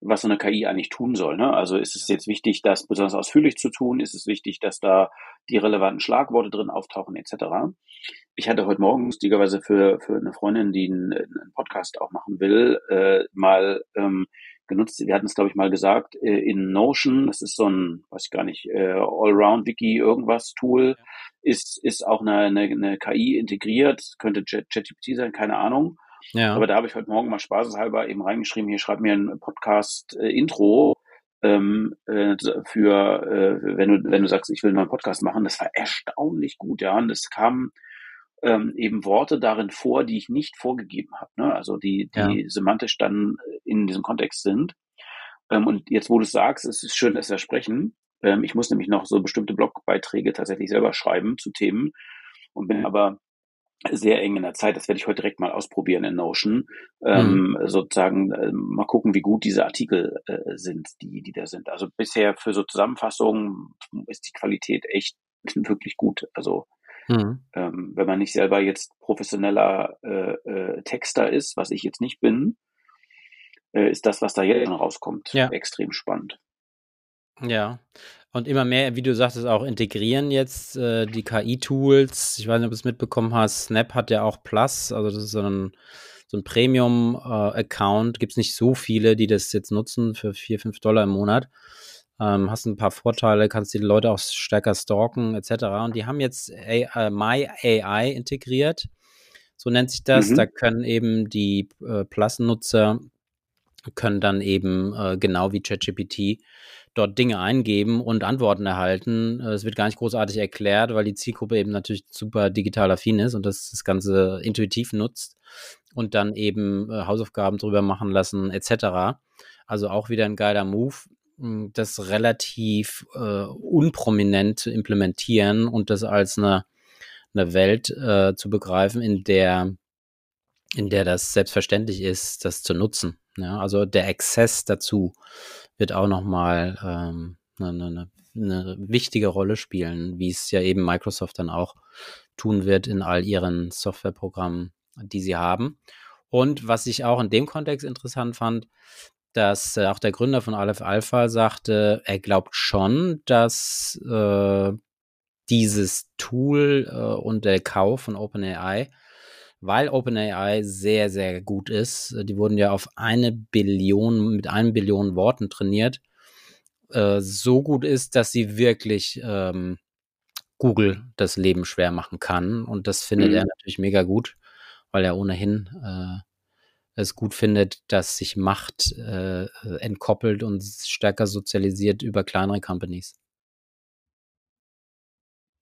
was so eine KI eigentlich tun soll. Ne? Also ist es jetzt wichtig, das besonders ausführlich zu tun? Ist es wichtig, dass da die relevanten Schlagworte drin auftauchen etc. Ich hatte heute Morgen lustigerweise für für eine Freundin, die einen, einen Podcast auch machen will, äh, mal ähm, genutzt. Wir hatten es, glaube ich, mal gesagt, äh, in Notion, das ist so ein, weiß ich gar nicht, äh, Allround-Wiki irgendwas Tool, ist, ist auch eine, eine, eine KI integriert, könnte ChatGPT sein, keine Ahnung. Ja. Aber da habe ich heute Morgen mal spaßeshalber eben reingeschrieben, hier schreib mir ein Podcast-Intro ähm, äh, für, äh, wenn du, wenn du sagst, ich will mal einen Podcast machen. Das war erstaunlich gut, ja. Und es kam ähm, eben Worte darin vor, die ich nicht vorgegeben habe. Ne? Also die, die ja. semantisch dann in diesem Kontext sind. Ähm, und jetzt, wo du es sagst, es ist schön, dass wir sprechen. Ähm, ich muss nämlich noch so bestimmte Blogbeiträge tatsächlich selber schreiben zu Themen und bin aber sehr eng in der Zeit. Das werde ich heute direkt mal ausprobieren in Notion. Ähm, mhm. Sozusagen äh, mal gucken, wie gut diese Artikel äh, sind, die, die da sind. Also bisher für so Zusammenfassungen ist die Qualität echt wirklich gut. Also Mhm. Ähm, wenn man nicht selber jetzt professioneller äh, äh, Texter ist, was ich jetzt nicht bin, äh, ist das, was da jetzt rauskommt, ja. extrem spannend. Ja, und immer mehr, wie du sagtest, auch integrieren jetzt äh, die KI-Tools. Ich weiß nicht, ob du es mitbekommen hast. Snap hat ja auch Plus, also das ist so ein, so ein Premium-Account. Äh, Gibt es nicht so viele, die das jetzt nutzen für 4, 5 Dollar im Monat ähm, hast ein paar Vorteile, kannst die Leute auch stärker stalken etc. Und die haben jetzt AI, äh, My AI integriert, so nennt sich das. Mhm. Da können eben die äh, Plus-Nutzer können dann eben äh, genau wie ChatGPT dort Dinge eingeben und Antworten erhalten. Äh, es wird gar nicht großartig erklärt, weil die Zielgruppe eben natürlich super digital affin ist und das, das Ganze intuitiv nutzt und dann eben äh, Hausaufgaben drüber machen lassen etc. Also auch wieder ein geiler Move. Hm, das relativ äh, unprominent zu implementieren und das als eine, eine Welt äh, zu begreifen, in der, in der das selbstverständlich ist, das zu nutzen. Ja, also der Access dazu wird auch nochmal ähm, eine, eine, eine wichtige Rolle spielen, wie es ja eben Microsoft dann auch tun wird in all ihren Softwareprogrammen, die sie haben. Und was ich auch in dem Kontext interessant fand, dass äh, auch der Gründer von Aleph Alpha sagte, er glaubt schon, dass äh, dieses Tool äh, und der Kauf von OpenAI, weil OpenAI sehr, sehr gut ist, äh, die wurden ja auf eine Billion, mit einem Billion Worten trainiert, äh, so gut ist, dass sie wirklich ähm, Google das Leben schwer machen kann. Und das findet mhm. er natürlich mega gut, weil er ohnehin äh, es gut findet, dass sich Macht äh, entkoppelt und stärker sozialisiert über kleinere Companies.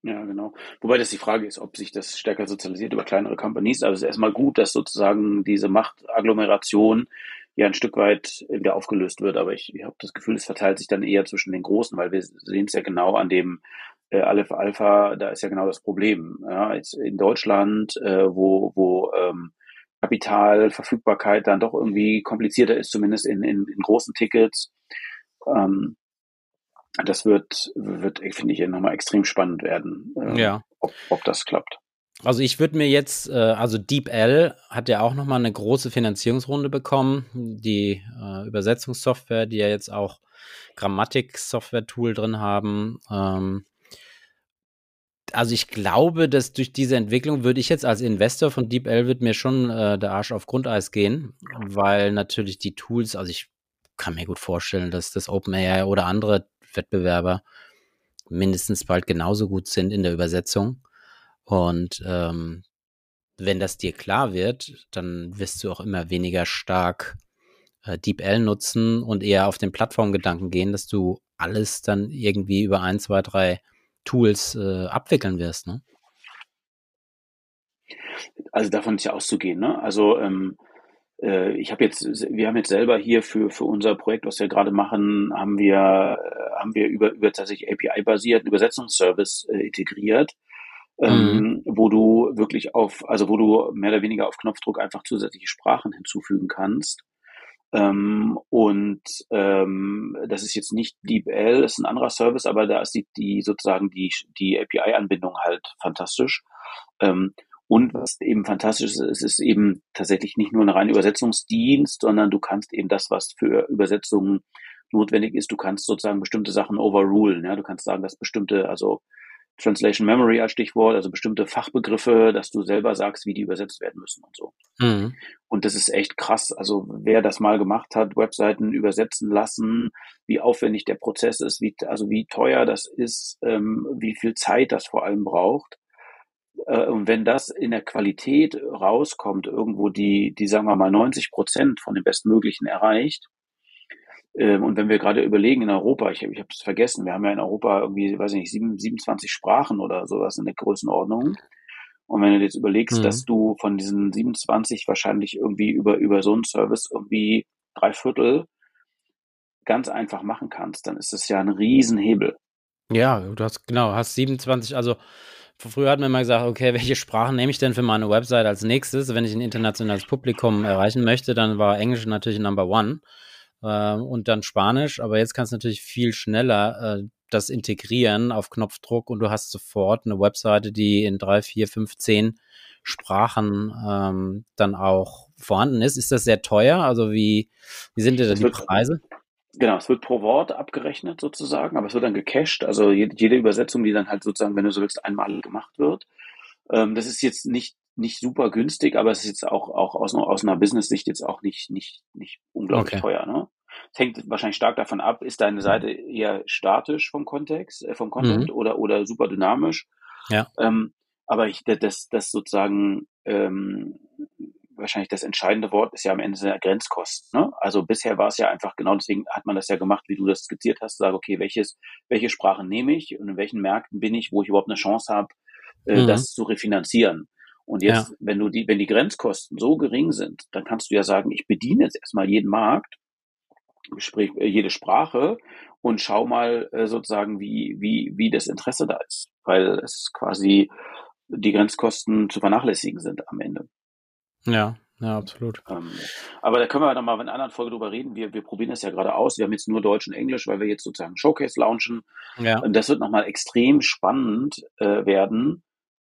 Ja, genau. Wobei das die Frage ist, ob sich das stärker sozialisiert über kleinere Companies. Also es ist erstmal gut, dass sozusagen diese Machtagglomeration ja ein Stück weit wieder aufgelöst wird. Aber ich, ich habe das Gefühl, es verteilt sich dann eher zwischen den Großen, weil wir sehen es ja genau an dem äh, Aleph Alpha, da ist ja genau das Problem. Ja, jetzt in Deutschland, äh, wo, wo ähm, Kapitalverfügbarkeit dann doch irgendwie komplizierter ist, zumindest in, in, in großen Tickets. Ähm, das wird, wird finde ich, nochmal extrem spannend werden, ähm, ja. ob, ob das klappt. Also ich würde mir jetzt, äh, also DeepL hat ja auch nochmal eine große Finanzierungsrunde bekommen. Die äh, Übersetzungssoftware, die ja jetzt auch Grammatik-Software-Tool drin haben. Ähm, also ich glaube, dass durch diese Entwicklung würde ich jetzt als Investor von DeepL wird mir schon äh, der Arsch auf Grundeis gehen, weil natürlich die Tools, also ich kann mir gut vorstellen, dass das OpenAI oder andere Wettbewerber mindestens bald genauso gut sind in der Übersetzung. Und ähm, wenn das dir klar wird, dann wirst du auch immer weniger stark äh, DeepL nutzen und eher auf den Plattformgedanken gehen, dass du alles dann irgendwie über ein, zwei, drei Tools äh, abwickeln wirst. Ne? Also davon ist ja auszugehen. Ne? Also ähm, äh, ich habe jetzt, wir haben jetzt selber hier für für unser Projekt, was wir gerade machen, haben wir äh, haben wir über über tatsächlich API-basierten Übersetzungsservice äh, integriert ähm, mhm. wo du wirklich auf, also wo du mehr oder weniger auf Knopfdruck einfach zusätzliche Sprachen hinzufügen kannst. Ähm, und ähm, das ist jetzt nicht DeepL, ist ein anderer Service, aber da ist die, die sozusagen die, die API-Anbindung halt fantastisch. Ähm, und was eben fantastisch ist, es ist eben tatsächlich nicht nur ein reiner Übersetzungsdienst, sondern du kannst eben das, was für Übersetzungen notwendig ist, du kannst sozusagen bestimmte Sachen overrulen. Ja? Du kannst sagen, dass bestimmte, also Translation Memory als Stichwort, also bestimmte Fachbegriffe, dass du selber sagst, wie die übersetzt werden müssen und so. Mhm. Und das ist echt krass. Also wer das mal gemacht hat, Webseiten übersetzen lassen, wie aufwendig der Prozess ist, wie, also wie teuer das ist, ähm, wie viel Zeit das vor allem braucht. Äh, und wenn das in der Qualität rauskommt, irgendwo die, die sagen wir mal 90 Prozent von dem Bestmöglichen erreicht, ähm, und wenn wir gerade überlegen in Europa, ich, ich habe es vergessen, wir haben ja in Europa irgendwie, weiß ich nicht, 27 Sprachen oder sowas in der Größenordnung. Und wenn du jetzt überlegst, mhm. dass du von diesen 27 wahrscheinlich irgendwie über, über so einen Service irgendwie drei Viertel ganz einfach machen kannst, dann ist das ja ein Riesenhebel. Ja, du hast genau, hast 27, also früher hat man immer gesagt, okay, welche Sprachen nehme ich denn für meine Website als nächstes? Wenn ich ein internationales Publikum erreichen möchte, dann war Englisch natürlich Number One äh, und dann Spanisch. Aber jetzt kannst du natürlich viel schneller äh, das integrieren auf Knopfdruck und du hast sofort eine Webseite, die in drei, vier, fünf, zehn Sprachen ähm, dann auch vorhanden ist. Ist das sehr teuer? Also wie, wie sind denn da die Preise? Genau, es wird pro Wort abgerechnet sozusagen, aber es wird dann gecached. Also jede, Übersetzung, die dann halt sozusagen, wenn du so willst, einmal gemacht wird. Ähm, das ist jetzt nicht nicht super günstig, aber es ist jetzt auch, auch aus, aus einer Business-Sicht jetzt auch nicht, nicht, nicht unglaublich okay. teuer. Ne? Es hängt wahrscheinlich stark davon ab, ist deine Seite eher statisch vom Kontext, äh, vom Content mhm. oder, oder super dynamisch. Ja. Ähm, aber ich, das, das sozusagen ähm, wahrscheinlich das entscheidende Wort ist ja am Ende der Grenzkosten. Ne? Also bisher war es ja einfach genau deswegen hat man das ja gemacht, wie du das skizziert hast, sage okay, welches, welche Sprachen nehme ich und in welchen Märkten bin ich, wo ich überhaupt eine Chance habe, äh, mhm. das zu refinanzieren. Und jetzt, ja. wenn du die, wenn die Grenzkosten so gering sind, dann kannst du ja sagen, ich bediene jetzt erstmal jeden Markt, sprich äh, jede Sprache und schau mal äh, sozusagen, wie, wie, wie das Interesse da ist. Weil es quasi die Grenzkosten zu vernachlässigen sind am Ende. Ja, ja, absolut. Ähm, aber da können wir noch mal in einer anderen Folge drüber reden. Wir, wir probieren das ja gerade aus. Wir haben jetzt nur Deutsch und Englisch, weil wir jetzt sozusagen Showcase launchen. Ja. Und das wird nochmal extrem spannend äh, werden,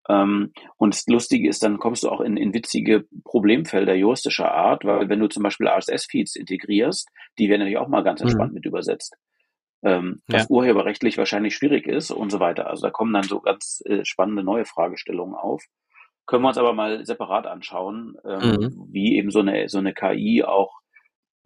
ähm, und das Lustige ist, dann kommst du auch in, in witzige Problemfelder juristischer Art, weil wenn du zum Beispiel RSS-Feeds integrierst, die werden natürlich auch mal ganz entspannt mhm. mit übersetzt. Ähm, was ja. urheberrechtlich wahrscheinlich schwierig ist und so weiter. Also da kommen dann so ganz äh, spannende neue Fragestellungen auf. Können wir uns aber mal separat anschauen, ähm, mhm. wie eben so eine, so eine KI auch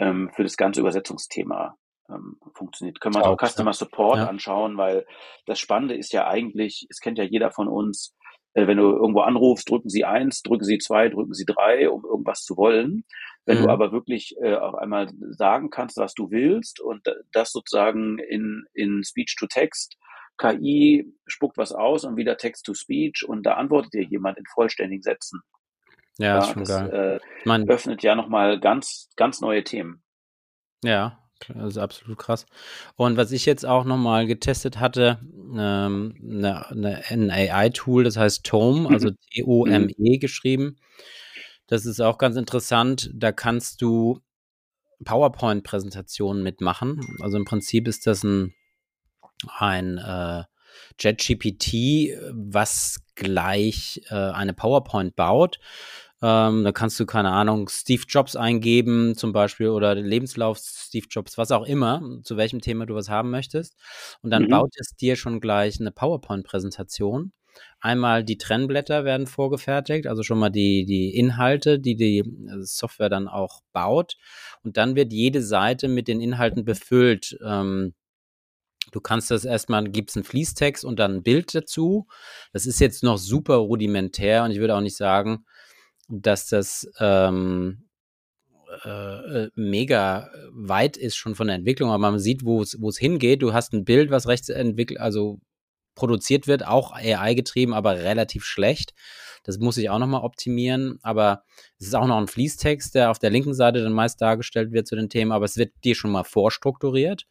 ähm, für das ganze Übersetzungsthema ähm, funktioniert. Können wir uns auch Customer Support ja. anschauen, weil das Spannende ist ja eigentlich, es kennt ja jeder von uns, äh, wenn du irgendwo anrufst, drücken Sie eins, drücken Sie zwei, drücken Sie drei, um irgendwas zu wollen. Wenn mhm. du aber wirklich äh, auch einmal sagen kannst, was du willst und das sozusagen in, in Speech-to-Text, KI spuckt was aus und wieder Text-to-Speech und da antwortet dir jemand in vollständigen Sätzen. Ja, ja ist schon das geil. Äh, öffnet ja nochmal ganz, ganz neue Themen. Ja, das ist absolut krass. Und was ich jetzt auch nochmal getestet hatte, ähm, eine, eine, ein AI-Tool, das heißt Tome, also mhm. T-O-M-E geschrieben. Das ist auch ganz interessant. Da kannst du PowerPoint-Präsentationen mitmachen. Also im Prinzip ist das ein, ein äh, JetGPT, was gleich äh, eine PowerPoint baut. Ähm, da kannst du, keine Ahnung, Steve Jobs eingeben, zum Beispiel, oder Lebenslauf Steve Jobs, was auch immer, zu welchem Thema du was haben möchtest. Und dann mhm. baut es dir schon gleich eine PowerPoint-Präsentation. Einmal die Trennblätter werden vorgefertigt, also schon mal die, die Inhalte, die die Software dann auch baut. Und dann wird jede Seite mit den Inhalten befüllt. Ähm, Du kannst das erstmal, gibt es einen Fließtext und dann ein Bild dazu. Das ist jetzt noch super rudimentär und ich würde auch nicht sagen, dass das ähm, äh, mega weit ist schon von der Entwicklung, aber man sieht, wo es hingeht. Du hast ein Bild, was rechts entwickelt, also produziert wird, auch AI getrieben, aber relativ schlecht. Das muss ich auch nochmal optimieren, aber es ist auch noch ein Fließtext, der auf der linken Seite dann meist dargestellt wird zu den Themen, aber es wird dir schon mal vorstrukturiert.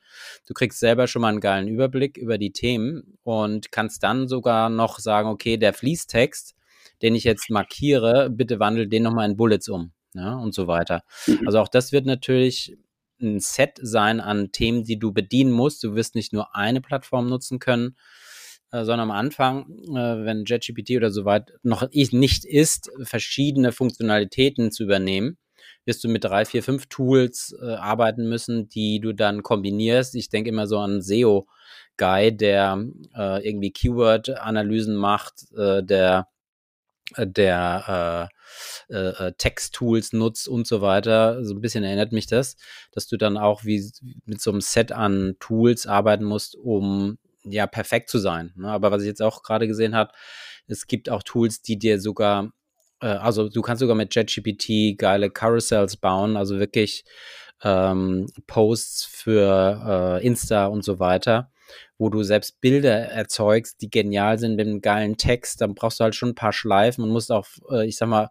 Du kriegst selber schon mal einen geilen Überblick über die Themen und kannst dann sogar noch sagen, okay, der Fließtext, den ich jetzt markiere, bitte wandel den nochmal in Bullets um ja, und so weiter. Mhm. Also auch das wird natürlich ein Set sein an Themen, die du bedienen musst. Du wirst nicht nur eine Plattform nutzen können, sondern am Anfang, äh, wenn JetGPT oder so weit noch nicht ist, verschiedene Funktionalitäten zu übernehmen, wirst du mit drei, vier, fünf Tools äh, arbeiten müssen, die du dann kombinierst. Ich denke immer so an SEO-Guy, der äh, irgendwie Keyword-Analysen macht, äh, der äh, der äh, äh, Text-Tools nutzt und so weiter. So ein bisschen erinnert mich das, dass du dann auch wie mit so einem Set an Tools arbeiten musst, um ja perfekt zu sein. Ne? Aber was ich jetzt auch gerade gesehen habe, es gibt auch Tools, die dir sogar, äh, also du kannst sogar mit JetGPT geile Carousels bauen, also wirklich ähm, Posts für äh, Insta und so weiter, wo du selbst Bilder erzeugst, die genial sind mit einem geilen Text. Dann brauchst du halt schon ein paar Schleifen und musst auch, äh, ich sag mal,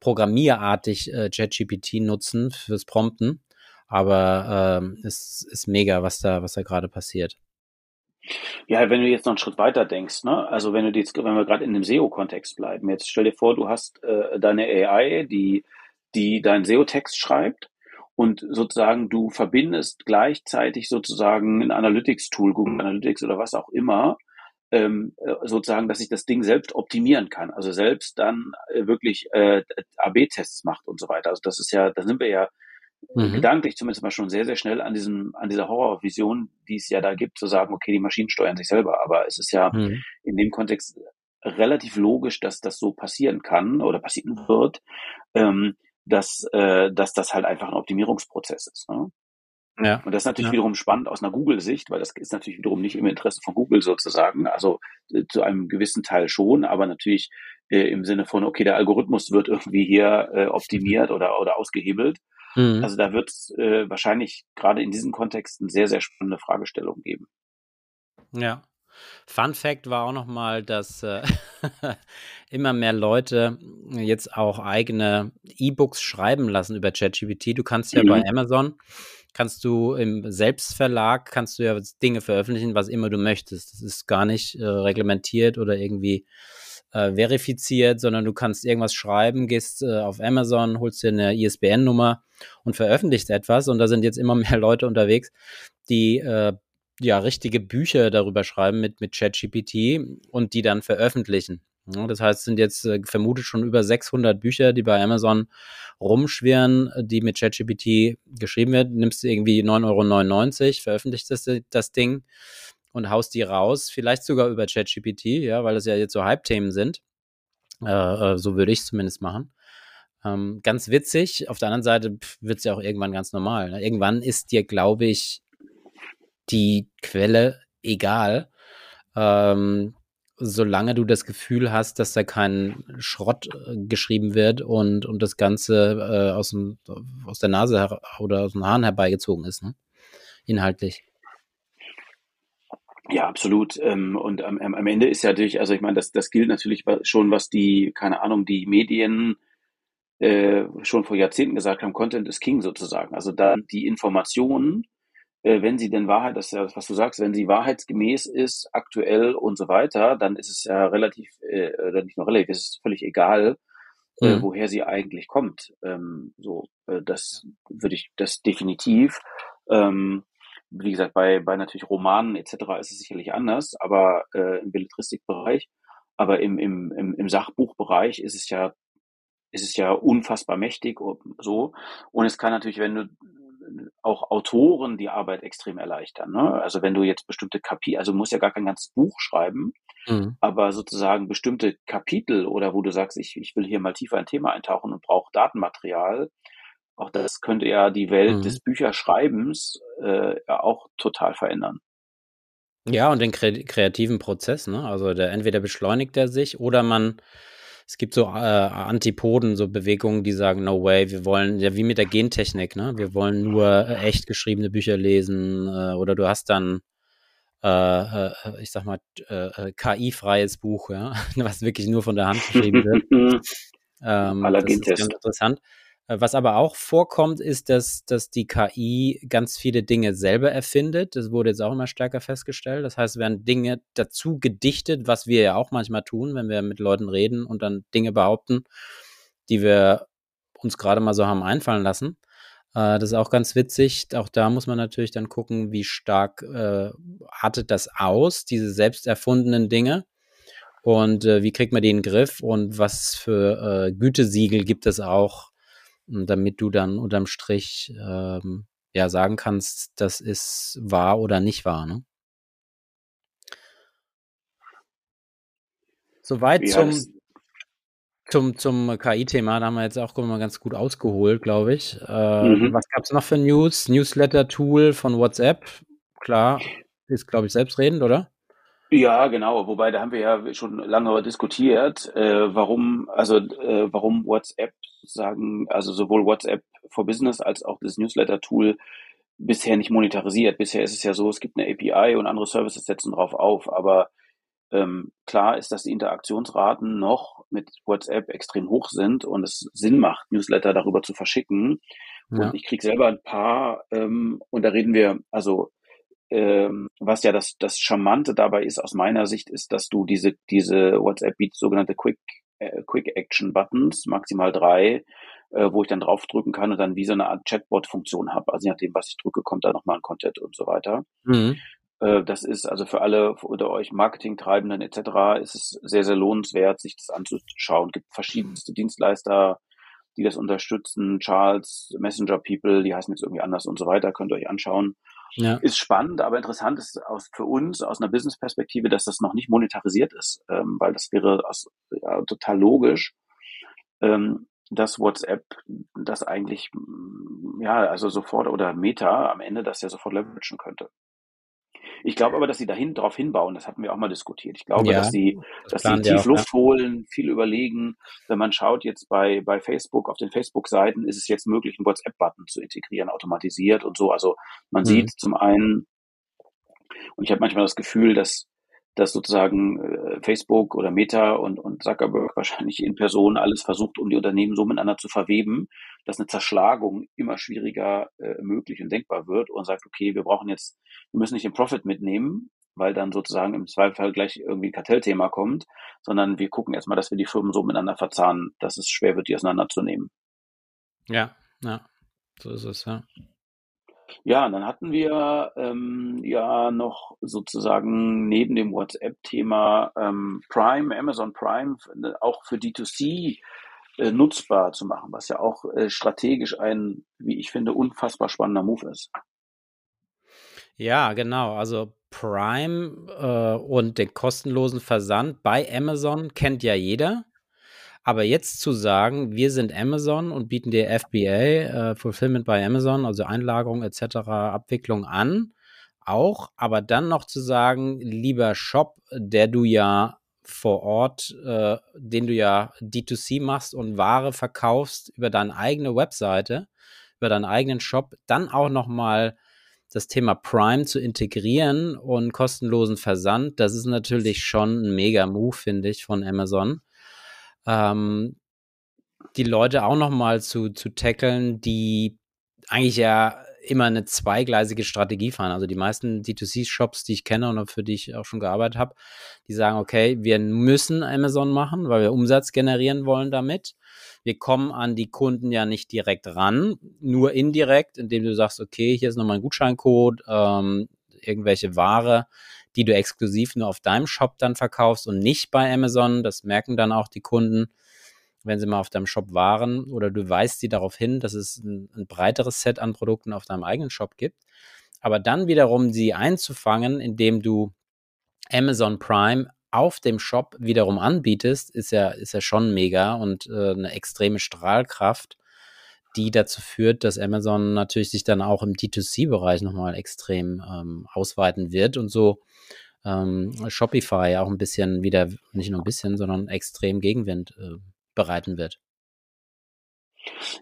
programmierartig äh, JetGPT nutzen fürs Prompten. Aber ähm, es ist mega, was da, was da gerade passiert. Ja, wenn du jetzt noch einen Schritt weiter denkst, ne? Also wenn du jetzt, wenn wir gerade in dem SEO-Kontext bleiben, jetzt stell dir vor, du hast äh, deine AI, die, die deinen SEO-Text schreibt und sozusagen du verbindest gleichzeitig sozusagen ein Analytics-Tool, Google Analytics oder was auch immer, ähm, äh, sozusagen, dass ich das Ding selbst optimieren kann, also selbst dann äh, wirklich äh, AB-Tests macht und so weiter. Also das ist ja, da sind wir ja mhm. gedanklich zumindest mal schon sehr, sehr schnell an diesem, an dieser Horrorvision, die es ja da gibt, zu sagen, okay, die Maschinen steuern sich selber. Aber es ist ja mhm. in dem Kontext relativ logisch, dass das so passieren kann oder passieren wird, ähm, dass, äh, dass das halt einfach ein Optimierungsprozess ist. Ne? Ja. Und das ist natürlich ja. wiederum spannend aus einer Google-Sicht, weil das ist natürlich wiederum nicht im Interesse von Google sozusagen. Also äh, zu einem gewissen Teil schon, aber natürlich äh, im Sinne von, okay, der Algorithmus wird irgendwie hier äh, optimiert oder, oder ausgehebelt. Mhm. Also da wird es äh, wahrscheinlich gerade in diesen Kontexten sehr, sehr spannende Fragestellungen geben. Ja. Fun Fact war auch nochmal, dass äh, immer mehr Leute jetzt auch eigene E-Books schreiben lassen über ChatGPT. Du kannst ja mhm. bei Amazon, kannst du im Selbstverlag, kannst du ja Dinge veröffentlichen, was immer du möchtest. Das ist gar nicht äh, reglementiert oder irgendwie äh, verifiziert, sondern du kannst irgendwas schreiben, gehst äh, auf Amazon, holst dir eine ISBN-Nummer und veröffentlichst etwas. Und da sind jetzt immer mehr Leute unterwegs, die äh, ja richtige Bücher darüber schreiben mit, mit ChatGPT und die dann veröffentlichen. Ja, das heißt, es sind jetzt äh, vermutet schon über 600 Bücher, die bei Amazon rumschwirren, die mit ChatGPT geschrieben werden. Nimmst du irgendwie 9,99 Euro, veröffentlichst das, das Ding und haust die raus, vielleicht sogar über ChatGPT, ja, weil das ja jetzt so Hype-Themen sind. Äh, äh so würde ich es zumindest machen. Ähm, ganz witzig. Auf der anderen Seite wird es ja auch irgendwann ganz normal. Ne? Irgendwann ist dir, glaube ich, die Quelle egal, ähm, solange du das Gefühl hast, dass da kein Schrott äh, geschrieben wird und, und das Ganze äh, aus, dem, aus der Nase oder aus dem Hahn herbeigezogen ist, ne? inhaltlich. Ja, absolut. Ähm, und am, am Ende ist ja natürlich, also ich meine, das, das gilt natürlich schon, was die, keine Ahnung, die Medien äh, schon vor Jahrzehnten gesagt haben, Content is King sozusagen. Also dann die Informationen, äh, wenn sie denn Wahrheit, das ist ja das, was du sagst, wenn sie wahrheitsgemäß ist, aktuell und so weiter, dann ist es ja relativ, äh, oder nicht nur relativ, es ist völlig egal, äh, mhm. woher sie eigentlich kommt. Ähm, so, äh, das würde ich, das definitiv. Ähm, wie gesagt, bei, bei natürlich Romanen etc. ist es sicherlich anders, aber äh, im Belletristikbereich, aber im, im, im, im Sachbuchbereich ist es ja ist es ja unfassbar mächtig so und es kann natürlich, wenn du auch Autoren die Arbeit extrem erleichtern. Ne? Also wenn du jetzt bestimmte Kapitel, also musst ja gar kein ganzes Buch schreiben, mhm. aber sozusagen bestimmte Kapitel oder wo du sagst, ich, ich will hier mal tiefer ein Thema eintauchen und brauche Datenmaterial, auch das könnte ja die Welt mhm. des Bücherschreibens äh, auch total verändern. Ja, und den kreativen Prozess, ne? Also der entweder beschleunigt er sich oder man es gibt so äh, Antipoden, so Bewegungen, die sagen, no way, wir wollen, ja wie mit der Gentechnik, ne? Wir wollen nur äh, echt geschriebene Bücher lesen äh, oder du hast dann äh, äh, ich sag mal, KI-freies Buch, ja, was wirklich nur von der Hand geschrieben wird. ähm, das ist ganz interessant. Äh, was aber auch vorkommt, ist, dass, dass die KI ganz viele Dinge selber erfindet. Das wurde jetzt auch immer stärker festgestellt. Das heißt, werden Dinge dazu gedichtet, was wir ja auch manchmal tun, wenn wir mit Leuten reden und dann Dinge behaupten, die wir uns gerade mal so haben einfallen lassen. Äh, das ist auch ganz witzig. Auch da muss man natürlich dann gucken, wie stark äh, artet das aus, diese selbst erfundenen Dinge. Und äh, wie kriegt man den Griff und was für äh, Gütesiegel gibt es auch damit du dann unterm Strich ähm, ja sagen kannst, das ist wahr oder nicht wahr. Ne? Soweit zum, zum, zum KI-Thema, da haben wir jetzt auch mal ganz gut ausgeholt, glaube ich. Äh, mhm. Was gab es noch für News? Newsletter-Tool von WhatsApp, klar, ist, glaube ich, selbstredend, oder? Ja, genau. Wobei, da haben wir ja schon lange diskutiert, äh, warum, also äh, warum WhatsApp sagen, also sowohl WhatsApp for Business als auch das Newsletter-Tool bisher nicht monetarisiert. Bisher ist es ja so, es gibt eine API und andere Services setzen drauf auf, aber ähm, klar ist, dass die Interaktionsraten noch mit WhatsApp extrem hoch sind und es Sinn macht, Newsletter darüber zu verschicken. Ja. Und ich kriege selber ein paar, ähm, und da reden wir, also was ja das, das Charmante dabei ist aus meiner Sicht, ist, dass du diese, diese WhatsApp bietet sogenannte Quick, äh, Quick Action Buttons, maximal drei, äh, wo ich dann draufdrücken kann und dann wie so eine Art Chatbot-Funktion habe. Also je nachdem, was ich drücke, kommt da nochmal ein Content und so weiter. Mhm. Äh, das ist also für alle unter euch Marketingtreibenden etc. ist es sehr, sehr lohnenswert, sich das anzuschauen. Es gibt verschiedenste Dienstleister, die das unterstützen. Charles, Messenger People, die heißen jetzt irgendwie anders und so weiter, könnt ihr euch anschauen. Ja. Ist spannend, aber interessant ist aus, für uns aus einer Business-Perspektive, dass das noch nicht monetarisiert ist, ähm, weil das wäre aus, ja, total logisch, ähm, dass WhatsApp das eigentlich, ja, also sofort oder Meta am Ende das ja sofort leveragen könnte. Ich glaube aber, dass sie dahin drauf hinbauen. Das hatten wir auch mal diskutiert. Ich glaube, ja, dass sie, das dass sie tief Luft ja. holen, viel überlegen. Wenn man schaut jetzt bei, bei Facebook, auf den Facebook-Seiten ist es jetzt möglich, einen WhatsApp-Button zu integrieren, automatisiert und so. Also man mhm. sieht zum einen, und ich habe manchmal das Gefühl, dass dass sozusagen äh, Facebook oder Meta und, und Zuckerberg wahrscheinlich in Person alles versucht, um die Unternehmen so miteinander zu verweben, dass eine Zerschlagung immer schwieriger äh, möglich und denkbar wird und sagt, okay, wir brauchen jetzt, wir müssen nicht den Profit mitnehmen, weil dann sozusagen im Zweifel gleich irgendwie ein Kartellthema kommt, sondern wir gucken erstmal, dass wir die Firmen so miteinander verzahnen, dass es schwer wird, die auseinanderzunehmen. Ja, ja, so ist es, ja. Ja, und dann hatten wir ähm, ja noch sozusagen neben dem WhatsApp-Thema ähm, Prime, Amazon Prime, auch für D2C äh, nutzbar zu machen, was ja auch äh, strategisch ein, wie ich finde, unfassbar spannender Move ist. Ja, genau. Also Prime äh, und den kostenlosen Versand bei Amazon kennt ja jeder. Aber jetzt zu sagen, wir sind Amazon und bieten dir FBA, äh, Fulfillment by Amazon, also Einlagerung etc., Abwicklung an, auch, aber dann noch zu sagen, lieber Shop, der du ja vor Ort, äh, den du ja D2C machst und Ware verkaufst über deine eigene Webseite, über deinen eigenen Shop, dann auch nochmal das Thema Prime zu integrieren und kostenlosen Versand, das ist natürlich schon ein mega Move, finde ich, von Amazon ähm, die Leute auch nochmal zu, zu tackeln, die eigentlich ja immer eine zweigleisige Strategie fahren. Also die meisten D2C-Shops, die ich kenne und für die ich auch schon gearbeitet habe, die sagen, okay, wir müssen Amazon machen, weil wir Umsatz generieren wollen damit. Wir kommen an die Kunden ja nicht direkt ran, nur indirekt, indem du sagst, okay, hier ist nochmal ein Gutscheincode, ähm, irgendwelche Ware, die du exklusiv nur auf deinem Shop dann verkaufst und nicht bei Amazon. Das merken dann auch die Kunden wenn sie mal auf deinem Shop waren oder du weist sie darauf hin, dass es ein, ein breiteres Set an Produkten auf deinem eigenen Shop gibt. Aber dann wiederum sie einzufangen, indem du Amazon Prime auf dem Shop wiederum anbietest, ist ja, ist ja schon mega und äh, eine extreme Strahlkraft, die dazu führt, dass Amazon natürlich sich dann auch im D2C-Bereich nochmal extrem ähm, ausweiten wird und so ähm, Shopify auch ein bisschen wieder, nicht nur ein bisschen, sondern extrem Gegenwind äh, bereiten wird.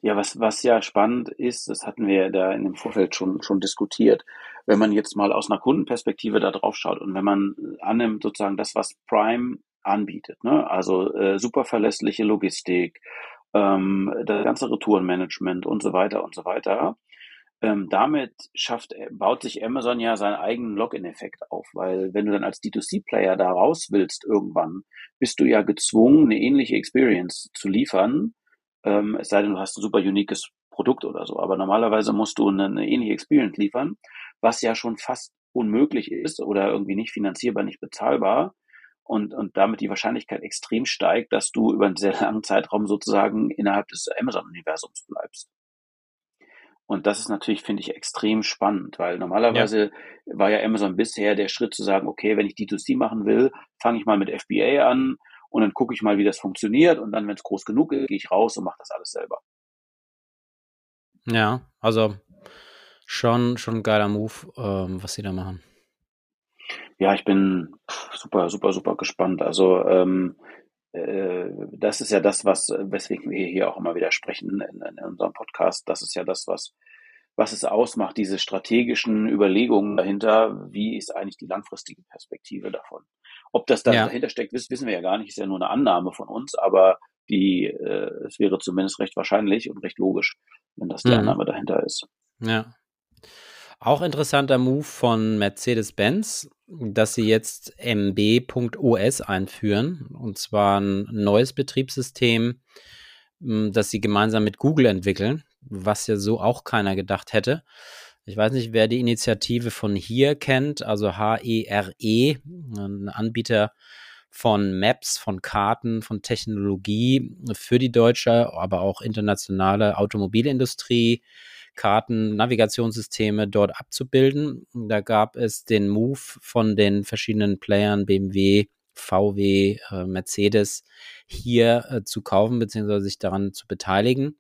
Ja, was, was ja spannend ist, das hatten wir da in dem Vorfeld schon, schon diskutiert, wenn man jetzt mal aus einer Kundenperspektive da drauf schaut und wenn man annimmt sozusagen das, was Prime anbietet, ne? also äh, super verlässliche Logistik, ähm, das ganze Retourenmanagement und so weiter und so weiter, ähm, damit schafft, äh, baut sich Amazon ja seinen eigenen Login-Effekt auf, weil wenn du dann als D2C-Player da raus willst irgendwann, bist du ja gezwungen, eine ähnliche Experience zu liefern, ähm, es sei denn, du hast ein super uniques Produkt oder so. Aber normalerweise musst du eine, eine ähnliche Experience liefern, was ja schon fast unmöglich ist oder irgendwie nicht finanzierbar, nicht bezahlbar. Und, und damit die Wahrscheinlichkeit extrem steigt, dass du über einen sehr langen Zeitraum sozusagen innerhalb des Amazon-Universums bleibst. Und das ist natürlich, finde ich, extrem spannend, weil normalerweise ja. war ja Amazon bisher der Schritt zu sagen, okay, wenn ich D2C machen will, fange ich mal mit FBA an und dann gucke ich mal, wie das funktioniert und dann, wenn es groß genug ist, gehe ich raus und mache das alles selber. Ja, also schon, schon ein geiler Move, ähm, was sie da machen. Ja, ich bin super, super, super gespannt. Also ähm, äh, das ist ja das, was, weswegen wir hier auch immer wieder sprechen in, in unserem Podcast. Das ist ja das, was, was es ausmacht, diese strategischen Überlegungen dahinter. Wie ist eigentlich die langfristige Perspektive davon? Ob das da ja. dahinter steckt, wissen wir ja gar nicht. Ist ja nur eine Annahme von uns, aber die, äh, es wäre zumindest recht wahrscheinlich und recht logisch, wenn das die mhm. Annahme dahinter ist. Ja. Auch interessanter Move von Mercedes-Benz, dass sie jetzt MB.OS einführen. Und zwar ein neues Betriebssystem, hm, das sie gemeinsam mit Google entwickeln, was ja so auch keiner gedacht hätte. Ich weiß nicht, wer die Initiative von hier kennt, also HERE, -E, ein Anbieter von Maps, von Karten, von Technologie für die deutsche, aber auch internationale Automobilindustrie. Karten, Navigationssysteme dort abzubilden. Da gab es den Move von den verschiedenen Playern BMW, VW, äh, Mercedes hier äh, zu kaufen bzw. sich daran zu beteiligen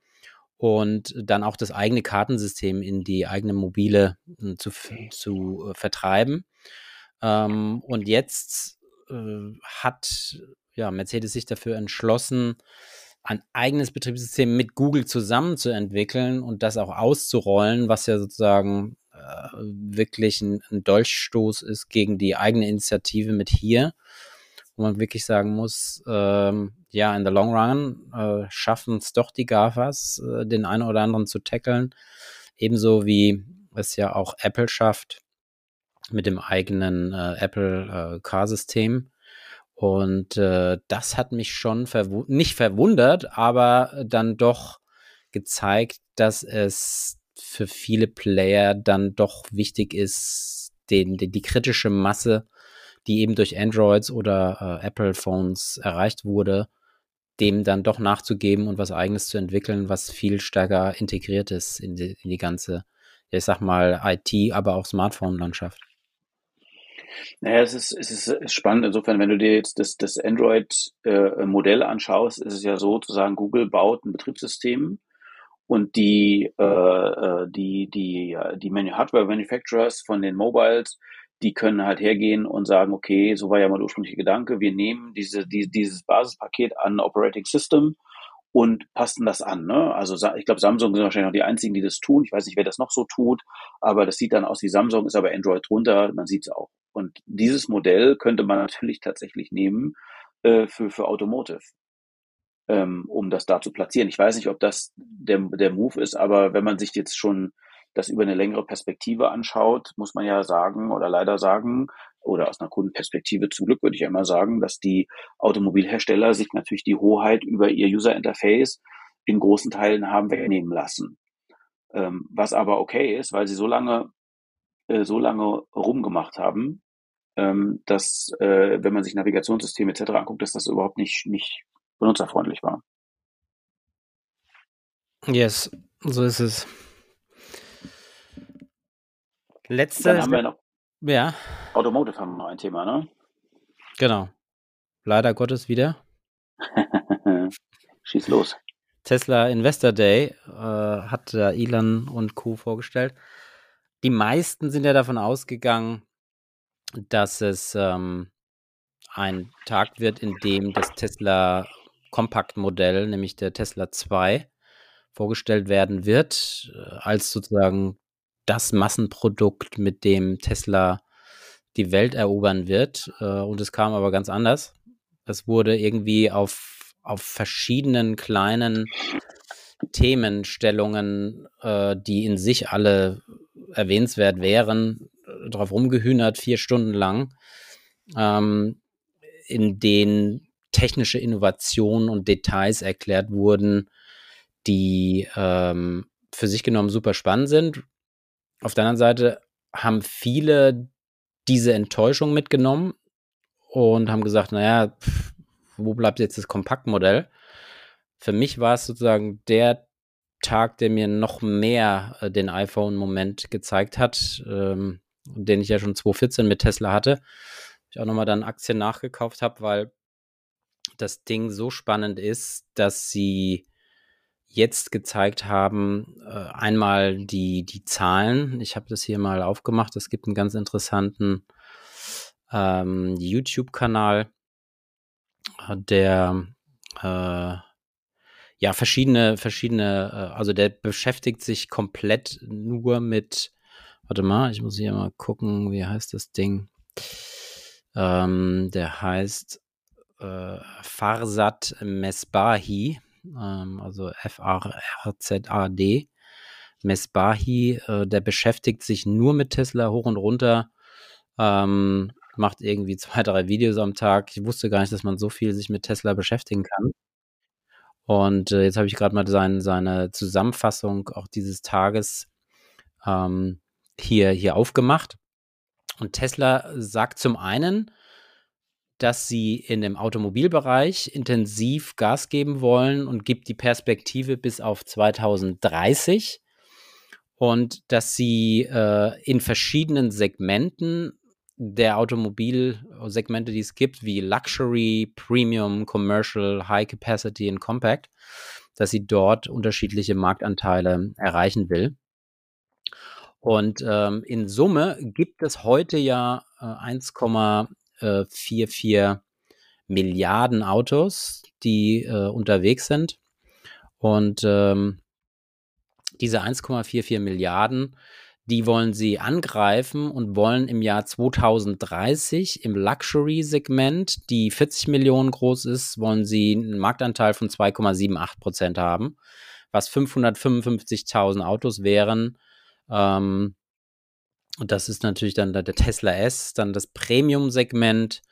und dann auch das eigene Kartensystem in die eigene mobile äh, zu, zu vertreiben. Ähm, und jetzt äh, hat ja, Mercedes sich dafür entschlossen, ein eigenes Betriebssystem mit Google zusammen zu entwickeln und das auch auszurollen, was ja sozusagen äh, wirklich ein, ein, Dolchstoß ist gegen die eigene Initiative mit hier, wo man wirklich sagen muss, ähm, ja, in the long run äh, schaffen es doch die GAFAs, äh, den einen oder anderen zu tackeln, ebenso wie es ja auch Apple schafft mit dem eigenen äh, Apple äh, Car-System und äh, das hat mich schon verwu nicht verwundert, aber dann doch gezeigt, dass es für viele Player dann doch wichtig ist, den, den die kritische Masse, die eben durch Androids oder äh, Apple Phones erreicht wurde, dem dann doch nachzugeben und was eigenes zu entwickeln, was viel stärker integriert ist in die, in die ganze, ich sag mal, IT, aber auch Smartphone-Landschaft. Naja, es ist, es ist spannend. Insofern, wenn du dir jetzt das, das Android-Modell äh, anschaust, ist es ja so, sozusagen, Google baut ein Betriebssystem und die, äh, äh die, die, die Hardware-Manufacturers von den Mobiles, die können halt hergehen und sagen, okay, so war ja mal der ursprüngliche Gedanke, wir nehmen diese, die, dieses Basispaket an Operating System und passen das an. Ne? Also ich glaube, Samsung sind wahrscheinlich noch die einzigen, die das tun. Ich weiß nicht, wer das noch so tut, aber das sieht dann aus wie Samsung, ist aber Android drunter, man sieht es auch. Und dieses Modell könnte man natürlich tatsächlich nehmen äh, für, für Automotive, ähm, um das da zu platzieren. Ich weiß nicht, ob das der, der Move ist, aber wenn man sich jetzt schon das über eine längere Perspektive anschaut, muss man ja sagen oder leider sagen, oder aus einer Kundenperspektive zum Glück würde ich immer sagen, dass die Automobilhersteller sich natürlich die Hoheit über ihr User Interface in großen Teilen haben wegnehmen lassen. Ähm, was aber okay ist, weil sie so lange, äh, so lange rumgemacht haben, ähm, dass, äh, wenn man sich Navigationssysteme etc. anguckt, dass das überhaupt nicht, nicht benutzerfreundlich war. Yes, so ist es. Letzte. Dann haben wir noch. Ja. Automotive haben wir noch ein Thema, ne? Genau. Leider Gottes wieder. Schieß los. Tesla Investor Day äh, hat da Elon und Co. vorgestellt. Die meisten sind ja davon ausgegangen, dass es ähm, ein Tag wird, in dem das Tesla Kompaktmodell, nämlich der Tesla 2, vorgestellt werden wird, äh, als sozusagen das Massenprodukt, mit dem Tesla die Welt erobern wird. Äh, und es kam aber ganz anders. Es wurde irgendwie auf, auf verschiedenen kleinen Themenstellungen, äh, die in sich alle erwähnenswert wären, drauf rumgehühnert, vier Stunden lang, ähm, in denen technische Innovationen und Details erklärt wurden, die ähm, für sich genommen super spannend sind. Auf der anderen Seite haben viele diese Enttäuschung mitgenommen und haben gesagt, naja, pff, wo bleibt jetzt das Kompaktmodell? Für mich war es sozusagen der Tag, der mir noch mehr äh, den iPhone-Moment gezeigt hat, ähm, den ich ja schon 2014 mit Tesla hatte. Ich auch nochmal dann Aktien nachgekauft habe, weil das Ding so spannend ist, dass sie jetzt gezeigt haben, äh, einmal die, die Zahlen. Ich habe das hier mal aufgemacht. Es gibt einen ganz interessanten ähm, YouTube-Kanal, der äh, ja verschiedene, verschiedene, äh, also der beschäftigt sich komplett nur mit, warte mal, ich muss hier mal gucken, wie heißt das Ding? Ähm, der heißt äh, Farsat Mesbahi ähm, also F-A-R-Z-A-D. Mesbahi, äh, der beschäftigt sich nur mit Tesla hoch und runter, ähm, macht irgendwie zwei, drei Videos am Tag. Ich wusste gar nicht, dass man so viel sich mit Tesla beschäftigen kann. Und äh, jetzt habe ich gerade mal sein, seine Zusammenfassung auch dieses Tages ähm, hier, hier aufgemacht. Und Tesla sagt zum einen, dass sie in dem Automobilbereich intensiv Gas geben wollen und gibt die Perspektive bis auf 2030 und dass sie äh, in verschiedenen Segmenten der Automobilsegmente, die es gibt, wie Luxury, Premium, Commercial, High Capacity und Compact, dass sie dort unterschiedliche Marktanteile erreichen will. Und ähm, in Summe gibt es heute ja äh, 1, 1,44 äh, Milliarden Autos, die äh, unterwegs sind. Und ähm, diese 1,44 Milliarden, die wollen sie angreifen und wollen im Jahr 2030 im Luxury-Segment, die 40 Millionen groß ist, wollen sie einen Marktanteil von 2,78 Prozent haben, was 555.000 Autos wären. Ähm, und das ist natürlich dann der Tesla S, dann das Premium-Segment.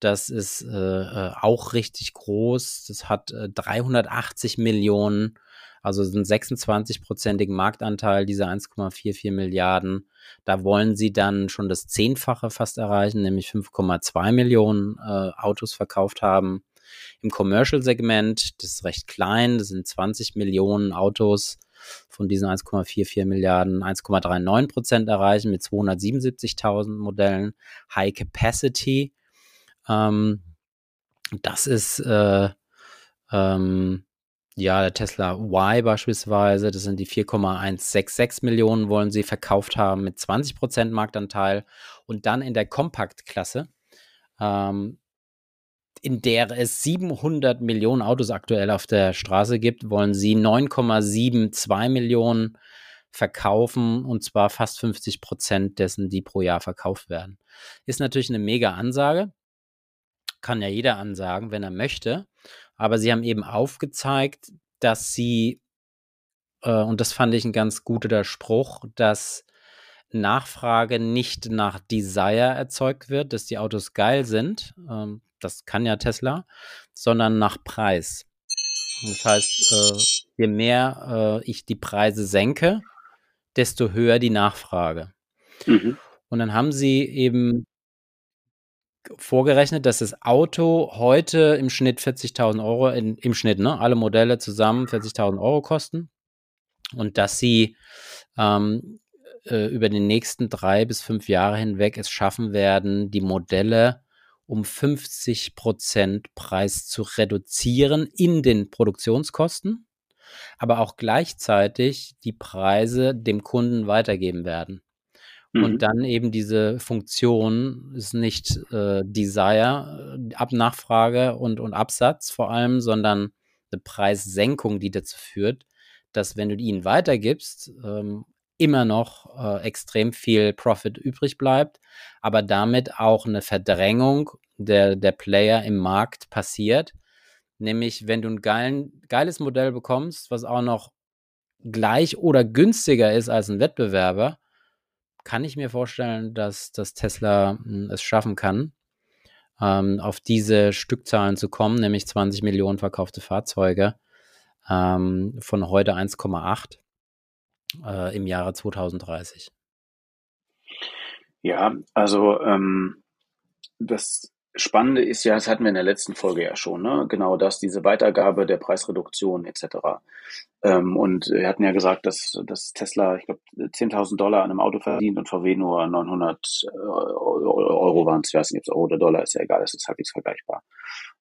Das ist äh, äh auch richtig groß. Das hat äh, 380 Millionen, also einen 26-prozentigen Marktanteil dieser 1,44 Milliarden. Da wollen sie dann schon das Zehnfache fast erreichen, nämlich 5,2 Millionen äh, Autos verkauft haben. Im Commercial-Segment, das ist recht klein, das sind 20 Millionen Autos von diesen 1,44 Milliarden 1,39 Prozent erreichen mit 277.000 Modellen. High Capacity. Ähm, das ist äh, ähm, ja der Tesla Y beispielsweise. Das sind die 4,166 Millionen wollen sie verkauft haben mit 20 Prozent Marktanteil. Und dann in der Kompaktklasse ähm, in der es 700 Millionen Autos aktuell auf der Straße gibt, wollen sie 9,72 Millionen verkaufen und zwar fast 50 Prozent dessen, die pro Jahr verkauft werden. Ist natürlich eine mega Ansage. Kann ja jeder ansagen, wenn er möchte. Aber sie haben eben aufgezeigt, dass sie äh, und das fand ich ein ganz guter Spruch, dass Nachfrage nicht nach Desire erzeugt wird, dass die Autos geil sind, ähm, das kann ja Tesla, sondern nach Preis. Das heißt, äh, je mehr äh, ich die Preise senke, desto höher die Nachfrage. Mhm. Und dann haben sie eben vorgerechnet, dass das Auto heute im Schnitt 40.000 Euro, in, im Schnitt, ne, alle Modelle zusammen 40.000 Euro kosten und dass sie ähm, äh, über die nächsten drei bis fünf Jahre hinweg es schaffen werden, die Modelle um 50 Prozent Preis zu reduzieren in den Produktionskosten, aber auch gleichzeitig die Preise dem Kunden weitergeben werden. Mhm. Und dann eben diese Funktion ist nicht äh, Desire, äh, Ab Nachfrage und, und Absatz vor allem, sondern eine Preissenkung, die dazu führt, dass wenn du ihn weitergibst, ähm, immer noch äh, extrem viel Profit übrig bleibt, aber damit auch eine Verdrängung der, der Player im Markt passiert. Nämlich, wenn du ein geilen, geiles Modell bekommst, was auch noch gleich oder günstiger ist als ein Wettbewerber, kann ich mir vorstellen, dass, dass Tesla hm, es schaffen kann, ähm, auf diese Stückzahlen zu kommen, nämlich 20 Millionen verkaufte Fahrzeuge ähm, von heute 1,8 äh, im Jahre 2030. Ja, also ähm, das Spannende ist ja, das hatten wir in der letzten Folge ja schon, ne? genau das, diese Weitergabe der Preisreduktion etc. Ähm, und wir hatten ja gesagt, dass, dass Tesla, ich glaube, 10.000 Dollar an einem Auto verdient und VW nur 900 äh, Euro waren es, ich weiß nicht, ob es Euro oder Dollar ist, ja egal, es ist halbwegs vergleichbar.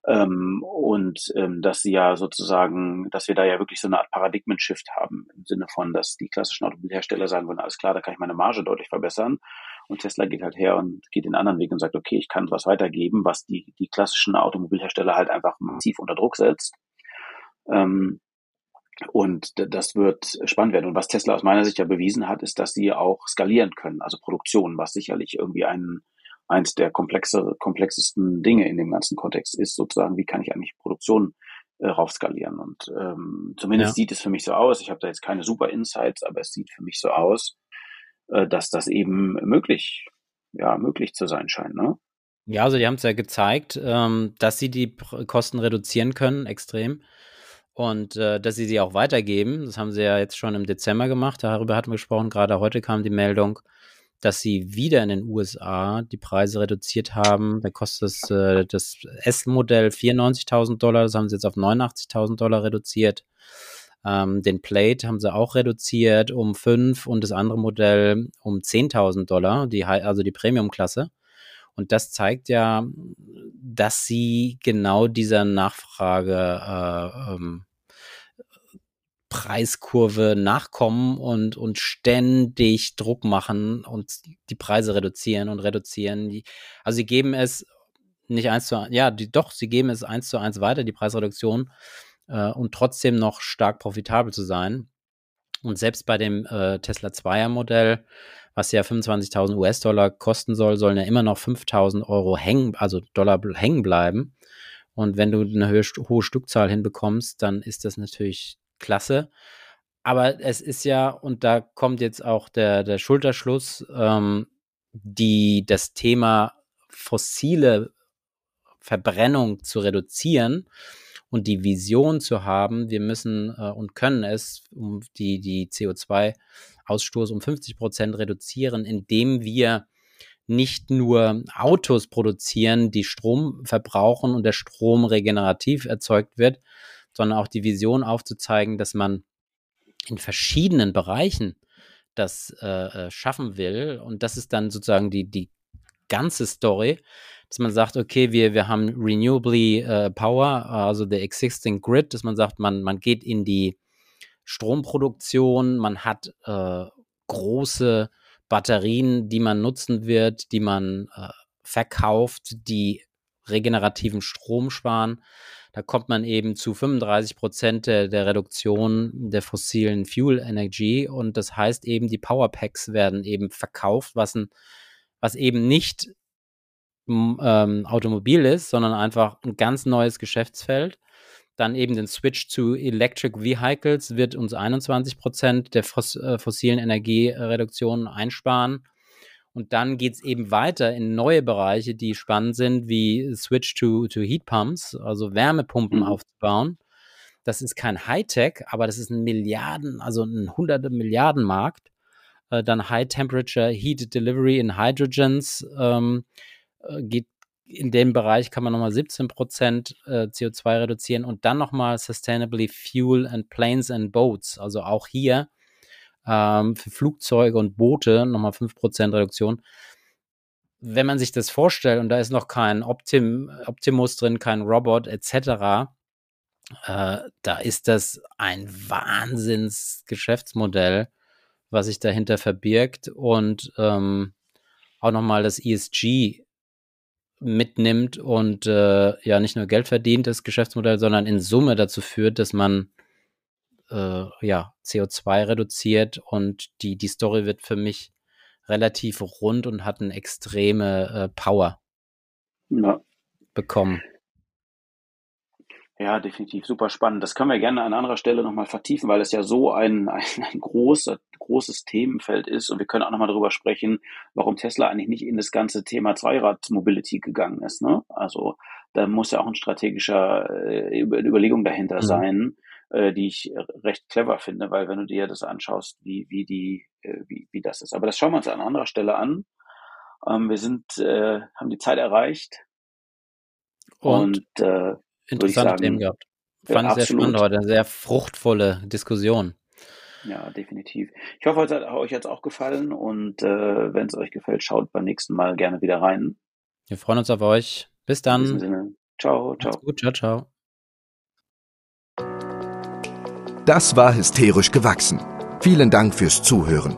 Ähm, und ähm, dass sie ja sozusagen, dass wir da ja wirklich so eine Art Paradigmen-Shift haben, im Sinne von, dass die klassischen Automobilhersteller sagen wollen, alles klar, da kann ich meine Marge deutlich verbessern. Und Tesla geht halt her und geht den anderen Weg und sagt, okay, ich kann was weitergeben, was die, die klassischen Automobilhersteller halt einfach massiv unter Druck setzt. Ähm, und das wird spannend werden. Und was Tesla aus meiner Sicht ja bewiesen hat, ist, dass sie auch skalieren können, also Produktion, was sicherlich irgendwie ein, eins der komplexe, komplexesten Dinge in dem ganzen Kontext ist, sozusagen, wie kann ich eigentlich Produktion äh, raufskalieren. Und ähm, zumindest ja. sieht es für mich so aus. Ich habe da jetzt keine super Insights, aber es sieht für mich so aus, äh, dass das eben möglich, ja, möglich zu sein scheint. Ne? Ja, also die haben es ja gezeigt, ähm, dass sie die Kosten reduzieren können, extrem. Und äh, dass sie sie auch weitergeben. Das haben sie ja jetzt schon im Dezember gemacht. Darüber hatten wir gesprochen. Gerade heute kam die Meldung, dass sie wieder in den USA die Preise reduziert haben. Da kostet das, äh, das S-Modell 94.000 Dollar. Das haben sie jetzt auf 89.000 Dollar reduziert. Ähm, den Plate haben sie auch reduziert um 5 und das andere Modell um 10.000 Dollar, die, also die Premium-Klasse. Und das zeigt ja, dass sie genau dieser Nachfrage äh, ähm, Preiskurve nachkommen und, und ständig Druck machen und die Preise reduzieren und reduzieren. Also sie geben es nicht eins zu eins, ja, die, doch, sie geben es eins zu eins weiter, die Preisreduktion äh, und trotzdem noch stark profitabel zu sein. Und selbst bei dem äh, Tesla 2er Modell, was ja 25.000 US-Dollar kosten soll, sollen ja immer noch 5.000 Euro hängen, also Dollar hängen bleiben. Und wenn du eine hohe, hohe Stückzahl hinbekommst, dann ist das natürlich klasse. Aber es ist ja, und da kommt jetzt auch der, der Schulterschluss, ähm, die, das Thema fossile Verbrennung zu reduzieren und die Vision zu haben, wir müssen äh, und können es, um die, die CO2-Ausstoß um 50 Prozent reduzieren, indem wir nicht nur Autos produzieren, die Strom verbrauchen und der Strom regenerativ erzeugt wird, sondern auch die Vision aufzuzeigen, dass man in verschiedenen Bereichen das äh, äh schaffen will. Und das ist dann sozusagen die, die ganze Story, dass man sagt, okay, wir, wir haben renewably äh, Power, also der existing grid, dass man sagt, man, man geht in die Stromproduktion, man hat äh, große Batterien, die man nutzen wird, die man äh, verkauft, die regenerativen Strom sparen. Da kommt man eben zu 35 Prozent der, der Reduktion der fossilen Fuel Energy und das heißt eben, die Powerpacks werden eben verkauft, was, ein, was eben nicht ähm, Automobil ist, sondern einfach ein ganz neues Geschäftsfeld, Dann eben den Switch zu Electric Vehicles wird uns 21 Prozent der äh, fossilen Energiereduktion einsparen. Und dann geht es eben weiter in neue Bereiche, die spannend sind, wie Switch to, to Heat Pumps, also Wärmepumpen mhm. aufzubauen. Das ist kein Hightech, aber das ist ein Milliarden, also ein hunderte Milliarden Markt. Äh, dann High Temperature Heat Delivery in Hydrogens ähm, äh, geht in dem Bereich kann man nochmal 17 Prozent äh, CO2 reduzieren und dann nochmal Sustainably Fuel and Planes and Boats. Also auch hier ähm, für Flugzeuge und Boote nochmal 5% Reduktion. Wenn man sich das vorstellt und da ist noch kein Optim, Optimus drin, kein Robot etc., äh, da ist das ein Wahnsinns-Geschäftsmodell, was sich dahinter verbirgt und ähm, auch nochmal das ESG mitnimmt und äh, ja nicht nur Geld verdient, das Geschäftsmodell, sondern in Summe dazu führt, dass man äh, ja, CO2 reduziert und die, die Story wird für mich relativ rund und hat eine extreme äh, Power ja. bekommen. Ja, definitiv super spannend. Das können wir gerne an anderer Stelle nochmal vertiefen, weil es ja so ein, ein, ein großer, großes Themenfeld ist. Und wir können auch nochmal darüber sprechen, warum Tesla eigentlich nicht in das ganze Thema Zweirad-Mobility gegangen ist. Ne? Also da muss ja auch ein strategischer äh, Überlegung dahinter mhm. sein äh, die ich recht clever finde, weil wenn du dir das anschaust, wie, wie die, äh, wie, wie das ist. Aber das schauen wir uns an anderer Stelle an. Ähm, wir sind, äh, haben die Zeit erreicht. Und, und äh, interessante sagen, Themen gehabt. Fand ich sehr spannend heute, eine sehr fruchtvolle Diskussion. Ja, definitiv. Ich hoffe, es hat euch jetzt auch gefallen und äh, wenn es euch gefällt, schaut beim nächsten Mal gerne wieder rein. Wir freuen uns auf euch. Bis dann. In diesem Sinne. Ciao, ciao. Macht's gut, ciao, ciao. Das war hysterisch gewachsen. Vielen Dank fürs Zuhören.